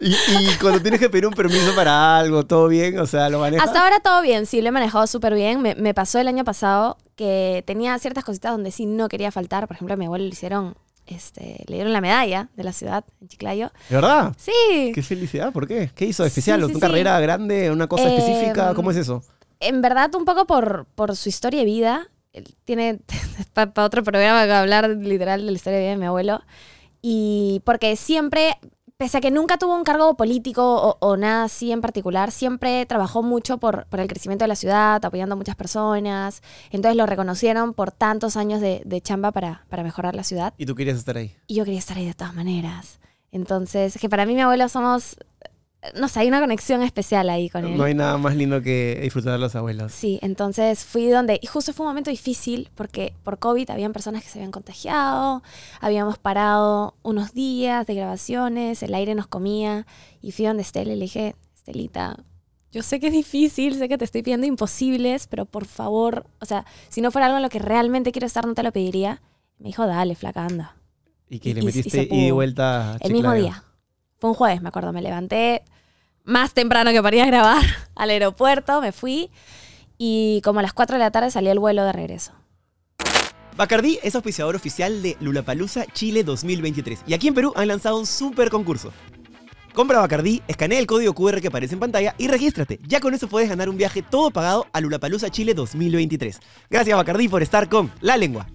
Y, y cuando tienes que pedir un permiso para algo, todo bien, o sea, lo manejas. Hasta ahora todo bien, sí, lo he manejado súper bien. Me, me pasó el año pasado que tenía ciertas cositas donde sí no quería faltar. Por ejemplo, a mi abuelo le hicieron, este, le dieron la medalla de la ciudad en Chiclayo. ¿De verdad? Sí, Qué felicidad, ¿por qué? ¿Qué hizo especial? Sí, sí, ¿Una sí. carrera grande, una cosa Eh, específica? ¿Cómo es eso? en verdad un poco por, por su historia de vida. Él tiene (laughs) para otro programa que hablar literal de la historia de vida de mi abuelo. Y porque siempre pese a que nunca tuvo un cargo político o, o nada así en particular, siempre trabajó mucho por, por el crecimiento de la ciudad, apoyando a muchas personas. Entonces lo reconocieron por tantos años de, de chamba para, para mejorar la ciudad. Y tú querías estar ahí. Y yo quería estar ahí de todas maneras. Entonces, que para mí mi abuelo somos, no sé, hay una conexión especial ahí con él. No hay nada más lindo que disfrutar de los abuelos. Sí, entonces fui donde, y justo fue un momento difícil porque por COVID habían personas que se habían contagiado, habíamos parado unos días de grabaciones, el aire nos comía, y fui donde Estela y le dije, Estelita, yo sé que es difícil, sé que te estoy pidiendo imposibles, pero por favor, o sea, si no fuera algo en lo que realmente quiero estar, no te lo pediría. Me dijo, dale, flaca, anda. Y que le y- y metiste y vuelta a El mismo día. Fue un jueves, me acuerdo. Me levanté más temprano que para ir a grabar (laughs) al aeropuerto, me fui y como a las 4 de la tarde salí el vuelo de regreso. Bacardí es auspiciador oficial de Lulapalooza Chile 2023 y aquí en Perú han lanzado un super concurso. Compra Bacardí, escanea el código QR que aparece en pantalla y regístrate. Ya con eso puedes ganar un viaje todo pagado a Lulapalooza Chile 2023. Gracias Bacardí por estar con La Lengua.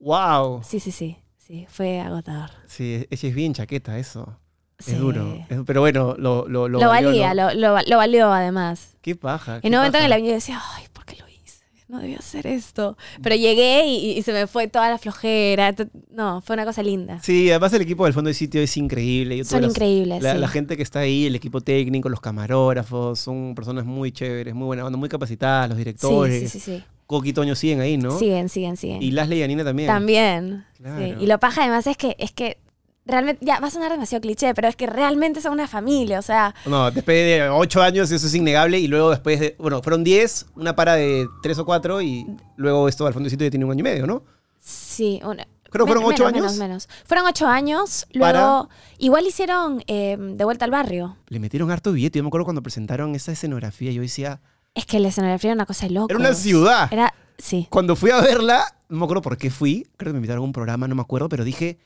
¡Wow! Sí, sí, sí. Sí, fue agotador. Sí, es es bien chaqueta eso. Sí. Es duro. Es- pero bueno, lo, lo, Lo, lo valió, valía, ¿no? lo, lo- lo valió además. Qué paja. qué En un momento en el avión yo decía, ay, ¿por qué lo hice? No debía hacer esto. Pero llegué y, y se me fue toda la flojera. No, fue una cosa linda. Sí, además el equipo del fondo del sitio es increíble. Yo Son las- increíbles, La, sí. la gente que está ahí, el equipo técnico, los camarógrafos, son personas muy chéveres, muy buenas, muy capacitadas, los directores. sí, sí, sí. Y Toño siguen ahí, ¿no? Siguen, siguen, siguen. Y Lasle y Anina también. También. Claro. sí. Y lo paja además es que, es que realmente, ya va a sonar demasiado cliché, pero es que realmente son una familia, o sea, No, después de ocho años eso es innegable y luego después de, bueno, fueron diez, una para de tres o cuatro y luego esto al sitio ya tiene un año y medio, ¿no? sí. una- Creo que fueron ocho menos, años. Menos, menos. Fueron ocho años, Para- luego igual hicieron eh, De Vuelta al Barrio. Le metieron harto billete. Yo me acuerdo cuando presentaron esa escenografía, yo decía, Es que el escenografía era una cosa de loco. era una ciudad. Era, sí. Cuando fui a verla, no me acuerdo por qué fui, creo que me invitaron a un programa, no me acuerdo, pero dije,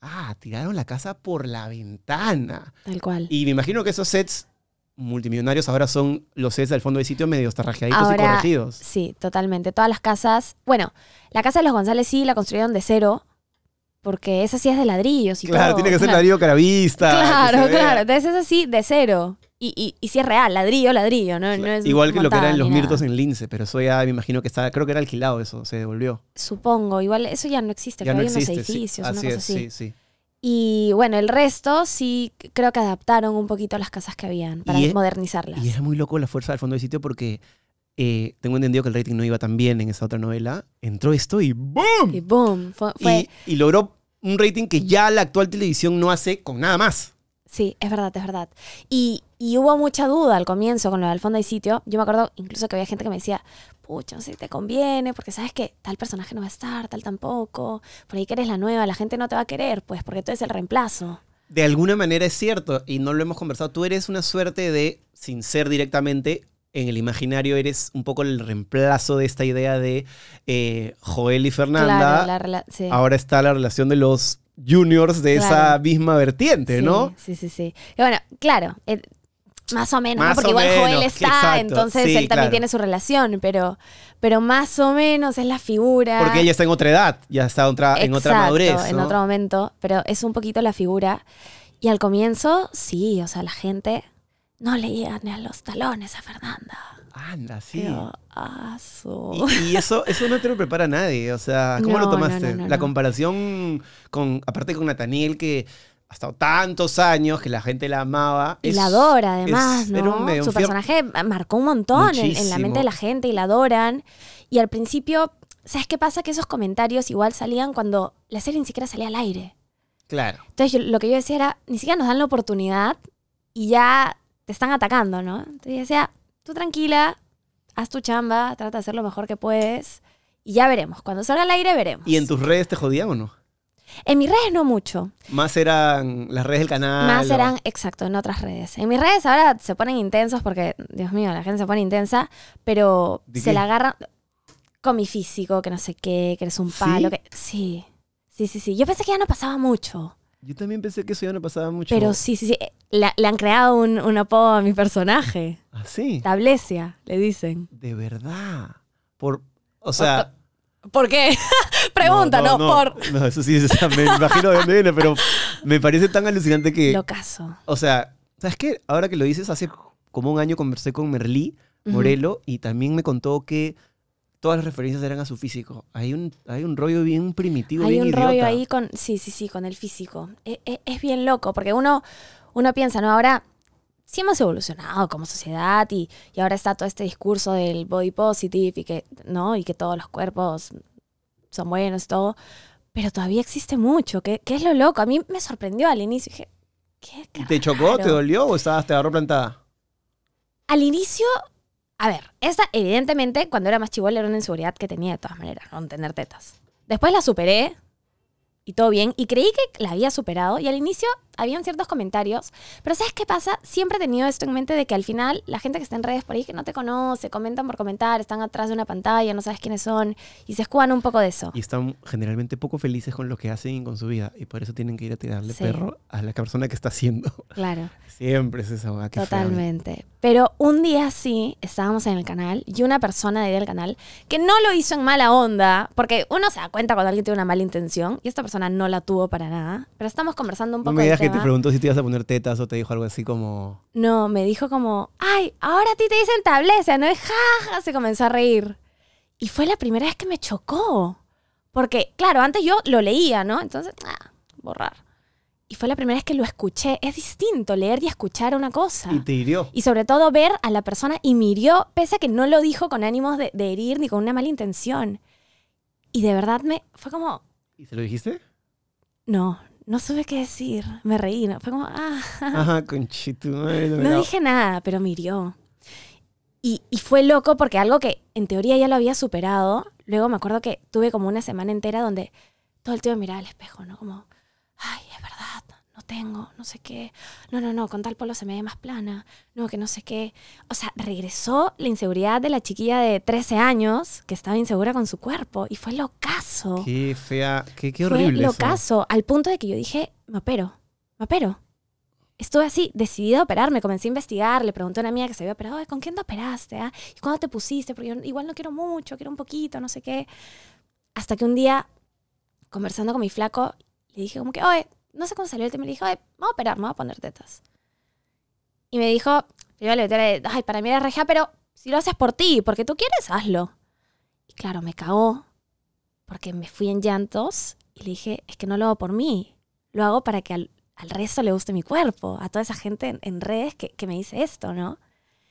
ah, tiraron la casa por la ventana. Tal cual. Y me imagino que esos sets multimillonarios ahora son los sets del fondo del sitio medio tarrajeaditos y Ahora, corregidos. Sí, totalmente. Todas las casas. Bueno, la casa de los González sí la construyeron de cero, porque esa sí es de ladrillos y Claro, todo. tiene que ser Claro. ladrillo caravista. Claro, claro. Entonces es así, de cero. Y, y, y sí es real, ladrillo, ladrillo, ¿no? no es Igual que lo que eran los. Mirtos en Lince, pero eso ya me imagino que está, creo que era alquilado eso, se devolvió. Supongo, igual eso ya no existe, Ya pero no hay existe. unos sí. edificios, una cosa es, así. sí, sí. Y bueno, el resto sí creo que adaptaron un poquito las casas que habían para Y es- modernizarlas. Y era muy loco la fuerza del fondo del sitio porque eh, tengo entendido que el rating no iba tan bien en esa otra novela. Entró esto y ¡boom! Y boom, fue, fue- Y, y logró un rating que ya la actual televisión no hace con nada más. Sí, es verdad, es verdad. Y, y hubo mucha duda al comienzo con lo del fondo y sitio. Yo me acuerdo incluso que había gente que me decía, pucha, no sé si te conviene, porque sabes que tal personaje no va a estar, tal tampoco. Por ahí que eres la nueva, la gente no te va a querer, pues, porque tú eres el reemplazo. De alguna manera es cierto, y no lo hemos conversado, tú eres una suerte de, sin ser directamente, en el imaginario eres un poco el reemplazo de esta idea de eh, Joel y Fernanda. Claro, la rela- sí. Ahora está la relación de los juniors de esa misma vertiente, Sí, ¿no? Sí, sí, sí. Y bueno, claro, eh, más o menos, porque igual menos, Joel está, exacto. entonces Sí, él también claro. tiene su relación, pero, pero más o menos es la figura. Porque ella está en otra edad, ya está otra, en otra madurez. en otro momento, pero es un poquito la figura. Y al comienzo, sí, o sea, la gente no le llega ni a los talones a Fernanda. Anda, sí. Y, y eso, eso no te lo prepara nadie. O sea, ¿cómo No, lo tomaste? no, no, la comparación con, aparte con Nathaniel, que ha estado tantos años, que la gente la amaba. Y es- la adora, además, es- era ¿no? un Su personaje marcó un montón en, en la mente de la gente y la adoran. Y al principio, ¿sabes qué pasa? Que esos comentarios igual salían cuando la serie ni siquiera salía al aire. Claro. Entonces yo- lo que yo decía era, ni siquiera nos dan la oportunidad y ya te están atacando, ¿no? Entonces yo decía, tú tranquila, haz tu chamba, trata de hacer lo mejor que puedes y ya veremos. Cuando salga al aire veremos. ¿Y en tus redes te jodían o no? En mis redes no mucho. Más eran las redes del canal. Más o- eran, exacto, en otras redes. En mis redes ahora se ponen intensos porque, Dios mío, la gente se pone intensa, pero ¿De se la agarran con mi físico, que no sé qué, que eres un ¿Sí? palo. Que... Sí, sí, sí, sí. Yo pensé que ya no pasaba mucho, Yo también pensé que eso ya no pasaba mucho. pero sí, sí, sí. Eh, la- le han creado un, un apodo a mi personaje. ¿Ah, sí? Tablesia, le dicen. De verdad. Por, o sea... ¿Por qué? (laughs) Pregúntanos, por... No, eso sí, (laughs) o sea, me imagino de dónde viene, pero Me parece tan alucinante que... Lo caso. O sea, ¿sabes qué? Ahora que lo dices, hace como un año conversé con Merlí Morelo y también me contó que todas las referencias eran a su físico. Hay un, hay un rollo bien primitivo, Hay bien un rollo ahí con, sí, sí, sí, con el físico. E- e- Es, bien loco, porque uno, uno piensa, ¿no? Ahora sí hemos evolucionado como sociedad y, y ahora está todo este discurso del body positive y que, ¿no? Y que todos los cuerpos son buenos y todo. Pero todavía existe mucho, que, que es lo loco. A mí me sorprendió al inicio. Dije, ¿qué? qué ¿Y ¿Te chocó? raro". ¿Te dolió o estabas, te agarró plantada? Al inicio, a ver, esta evidentemente cuando era más chivola era una inseguridad que tenía de todas maneras, no tener tetas. Después la superé y todo bien y creí que la había superado y al inicio habían ciertos comentarios, pero ¿sabes qué pasa? Siempre he tenido esto en mente de que al final la gente que está en redes por ahí que no te conoce, comentan por comentar, están atrás de una pantalla, no sabes quiénes son y se escudan un poco de eso. Y están generalmente poco felices con lo que hacen y con su vida. Y por eso tienen que ir a tirarle Sí. perro a la persona que está haciendo. Claro. (laughs) Siempre es esa feo. Totalmente. Pero un día sí, estábamos en el canal y una persona de ahí del canal que no lo hizo en mala onda, porque uno se da cuenta cuando alguien tiene una mala intención y esta persona no la tuvo para nada, pero estamos conversando un No poco me del digas que te preguntó si te ibas a poner tetas o te dijo algo así como... No, me dijo como, ay, ahora a ti te dicen tableza, ¿no? es jaja, se comenzó a reír. Y fue la primera vez que me chocó. Porque, claro, antes yo lo leía, ¿no? Entonces, ah, borrar. Y fue la primera vez que lo escuché. Es distinto leer y escuchar una cosa. Y te hirió. Y sobre todo ver a la persona y me hirió, pese a que no lo dijo con ánimos de, de herir ni con una mala intención. Y de verdad me fue como, ¿Y se lo dijiste? no, no supe qué decir. Me reí, ¿no? fue como, ah, (laughs) Ajá, conchito. madre, no dije nada, pero me hirió. Y, y fue loco porque algo que en teoría ya lo había superado, luego me acuerdo que tuve como una semana entera donde todo el tiempo miraba al espejo, ¿no? Como, ay, tengo, no sé qué. No, no, no, con tal polo se me ve más plana. No, que no sé qué. O sea, regresó la inseguridad de la chiquilla de 13 años que estaba insegura con su cuerpo y fue locazo. Qué fea, qué, qué Fue horrible eso. locazo, al punto de que yo dije, me opero, me opero. Estuve así, decidida a operarme, comencé a investigar, le pregunté a una amiga que se había operado, "Ay, ¿con quién te operaste? ah? ¿Y cuándo te pusiste? Porque yo igual no quiero mucho, quiero un poquito, no sé qué. Hasta que un día, conversando con mi flaco, le dije como que, oye, no sé cómo salió el tema, le dije, me voy a operar, voy a poner tetas. Y me dijo, primero le metí, ay, para mí era reja, pero si lo haces por ti, porque tú quieres, hazlo. Y claro, me cagó, porque me fui en llantos y le dije, es que no lo hago por mí, lo hago para que al, al resto le guste mi cuerpo, a toda esa gente en, en redes que, que me dice esto, ¿no?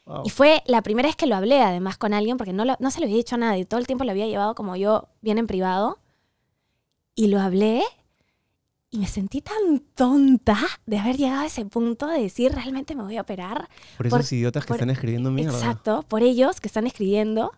Wow. Y fue la primera vez que lo hablé además con alguien, porque no, lo- no se lo había dicho a nadie, todo el tiempo lo había llevado como yo, bien en privado, y lo hablé y me sentí tan tonta de haber llegado a ese punto de decir, realmente me voy a operar. Por esos por- idiotas que por- están escribiendo mierda. Exacto, por ellos que están escribiendo.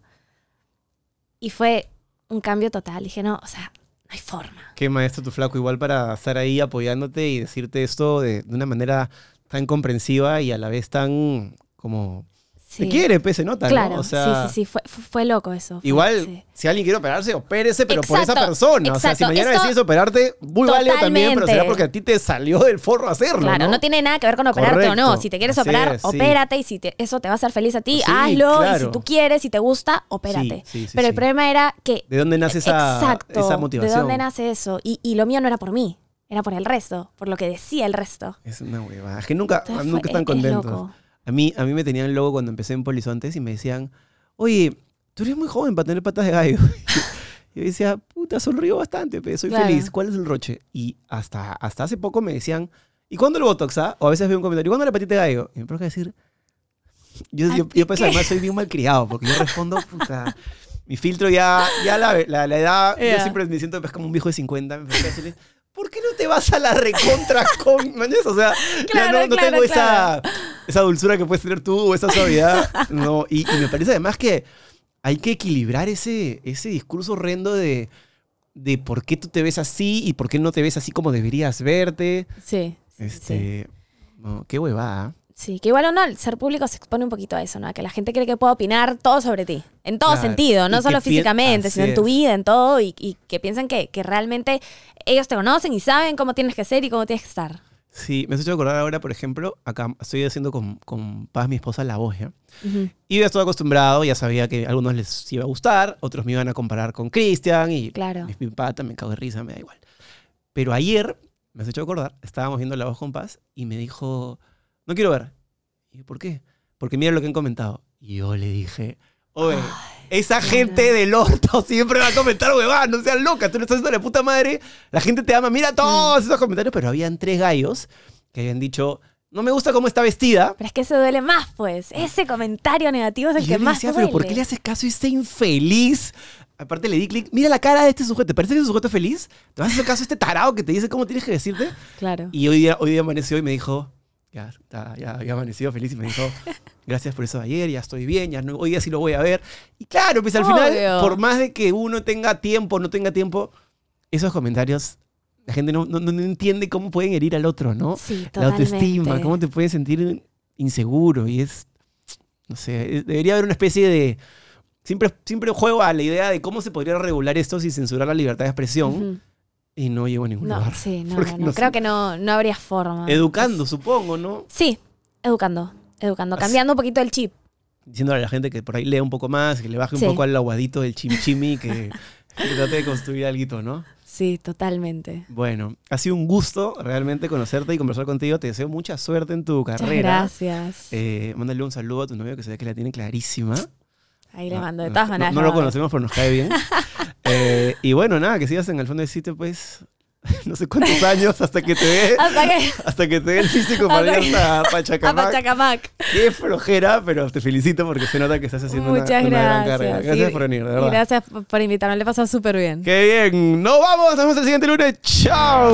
Y fue un cambio total. Dije, no, o sea, no hay forma. Qué maestro tu flaco, igual para estar ahí apoyándote y decirte esto de, de una manera tan comprensiva y a la vez tan como... Sí. Te quiere, pues se nota, Claro, ¿no? O sea, sí, sí, sí, fue, fue- loco eso. fue- Igual, sí. si alguien quiere operarse, opérese, pero por esa Exacto, persona. O sea, si exacto. mañana Esto- decides operarte, muy válido también, pero será porque a ti te salió del forro hacerlo, Claro, ¿no? no tiene nada que ver con operarte o no. Si te quieres operar, es, opérate y si te- eso te va a hacer feliz a ti, Sí, hazlo. Y claro. si tú quieres, si te gusta, opérate. Sí, sí, sí, Pero el problema era que ¿De dónde nace esa, Exacto. esa motivación? ¿De dónde nace eso? Y, y lo mío no era por mí, era por el resto, por lo que decía el resto. Es una hueva. Es que nunca, Entonces nunca fue- están es contentos. loco. A mí, a mí me tenían loco cuando empecé en Polizontes y me decían, oye, tú eres muy joven para tener patas de gallo. Y (laughs) yo decía, puta, sonrío bastante, pero soy Claro. feliz. ¿Cuál es el roche? Y hasta, hasta hace poco me decían, ¿y cuándo el botox? ah? O a veces veo un comentario, ¿y cuándo la patita de gallo? Y me provoca decir, yo, ¿A yo, yo pues además soy bien malcriado, porque yo respondo, puta, mi filtro ya, ya la, la, la edad, yo Ya. siempre me siento pues, como un viejo de 50, me decirle, ¿por qué no te vas a la recontra (laughs) con? O sea, Claro, no, no claro, tengo esa, esa dulzura que puedes tener tú o esa suavidad. No, y, y me parece además que hay que equilibrar ese, ese discurso horrendo de, de por qué tú te ves así y por qué no te ves así como deberías verte. Sí. sí, sí. Este, no, qué huevada. Sí, que igual uno al ser público se expone un poquito a eso, ¿no? A que la gente cree que puede opinar todo sobre ti. En todo Claro, sentido, no y solo físicamente, sino en tu vida, en todo, y, y que piensan que, que realmente ellos te conocen y saben cómo tienes que ser y cómo tienes que estar. Sí, me has hecho acordar ahora, por ejemplo, acá estoy haciendo con, con Paz, mi esposa, la voz, ¿ya? Ujú. Y yo estaba acostumbrado, ya sabía que a algunos les iba a gustar, otros me iban a comparar con Cristian y Claro. mi, mi pata me cago de risa, me da igual. Pero ayer me has hecho acordar, estábamos viendo La Voz con Paz y me dijo, no quiero ver. Y yo, ¿por qué? Porque mira lo que han comentado. Y yo le dije, oye, esa gente del orto (laughs) siempre va a comentar, huevada, no seas loca, tú le estás haciendo la puta madre, la gente te ama, mira todos esos comentarios, pero habían tres gallos que habían dicho, no me gusta cómo está vestida. Pero es que se duele más, pues. Ese comentario negativo es el Y que más decía, duele. pero ¿por qué le haces caso a este infeliz? Aparte le di clic, mira la cara de este sujeto, ¿te parece que es un sujeto feliz? ¿Te vas a hacer caso a este tarado que te dice cómo tienes que decirte? Claro. Y hoy día, hoy día amaneció y me dijo, ya, ya había amanecido feliz y me dijo, (laughs) gracias por eso de ayer, ya estoy bien, ya no, hoy día sí lo voy a ver. Y claro, pues al final, Obvio. por más de que uno tenga tiempo, no tenga tiempo, esos comentarios, la gente no, no, no entiende cómo pueden herir al otro, ¿no? Sí, La totalmente. autoestima, cómo te puedes sentir inseguro y es, no sé, debería haber una especie de... Siempre, siempre juego a la idea de cómo se podría regular esto sin censurar la libertad de expresión Ujú. Y no llego a ningún No, lugar. sí, no, (laughs) no, no. no Creo que no, no habría forma. Educando, Es- supongo, ¿no? Sí, educando. Educando. Así- Cambiando un poquito el chip. Diciéndole a la gente que por ahí lea un poco más, que le baje un Sí. poco al aguadito del chimichimi, que, (laughs) que trate de construir algo, ¿no? Sí, totalmente. Bueno, ha sido un gusto realmente conocerte y conversar contigo. Te deseo mucha suerte en tu Muchas carrera. gracias. Eh, mándale un saludo a tu novio que se ve que la tiene clarísima. Ahí le No, mando. De no- todas no- maneras. No, le lo conocemos, pero nos cae bien. (laughs) Eh, y bueno, nada, que sigas en el fondo del sitio, pues, (laughs) no sé cuántos años hasta que te dé, (laughs) Hasta que. (laughs) hasta que te dé el físico para ir que- hasta A Pachacamac. Pachacamac. Qué flojera, pero te felicito porque se nota que estás haciendo una, Muchas una gran gracias. carrera. Gracias Sí, por venir, de y verdad. Gracias por por invitarme. Le pasó súper bien. Qué bien. Nos vamos. Nos vemos el siguiente lunes. Chao.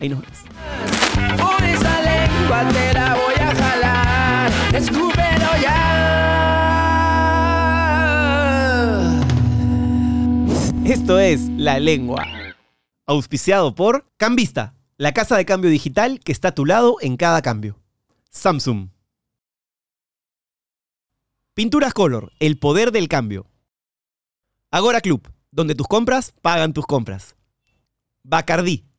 Ahí nos vemos. Por esa lengua te la voy a jalar. Escúpelo ya. Esto es La Lengua. Auspiciado por Cambista, la casa de cambio digital que está a tu lado en cada cambio. Samsung. Pinturas Color, el poder del cambio. Agora Club, donde tus compras pagan tus compras. Bacardí,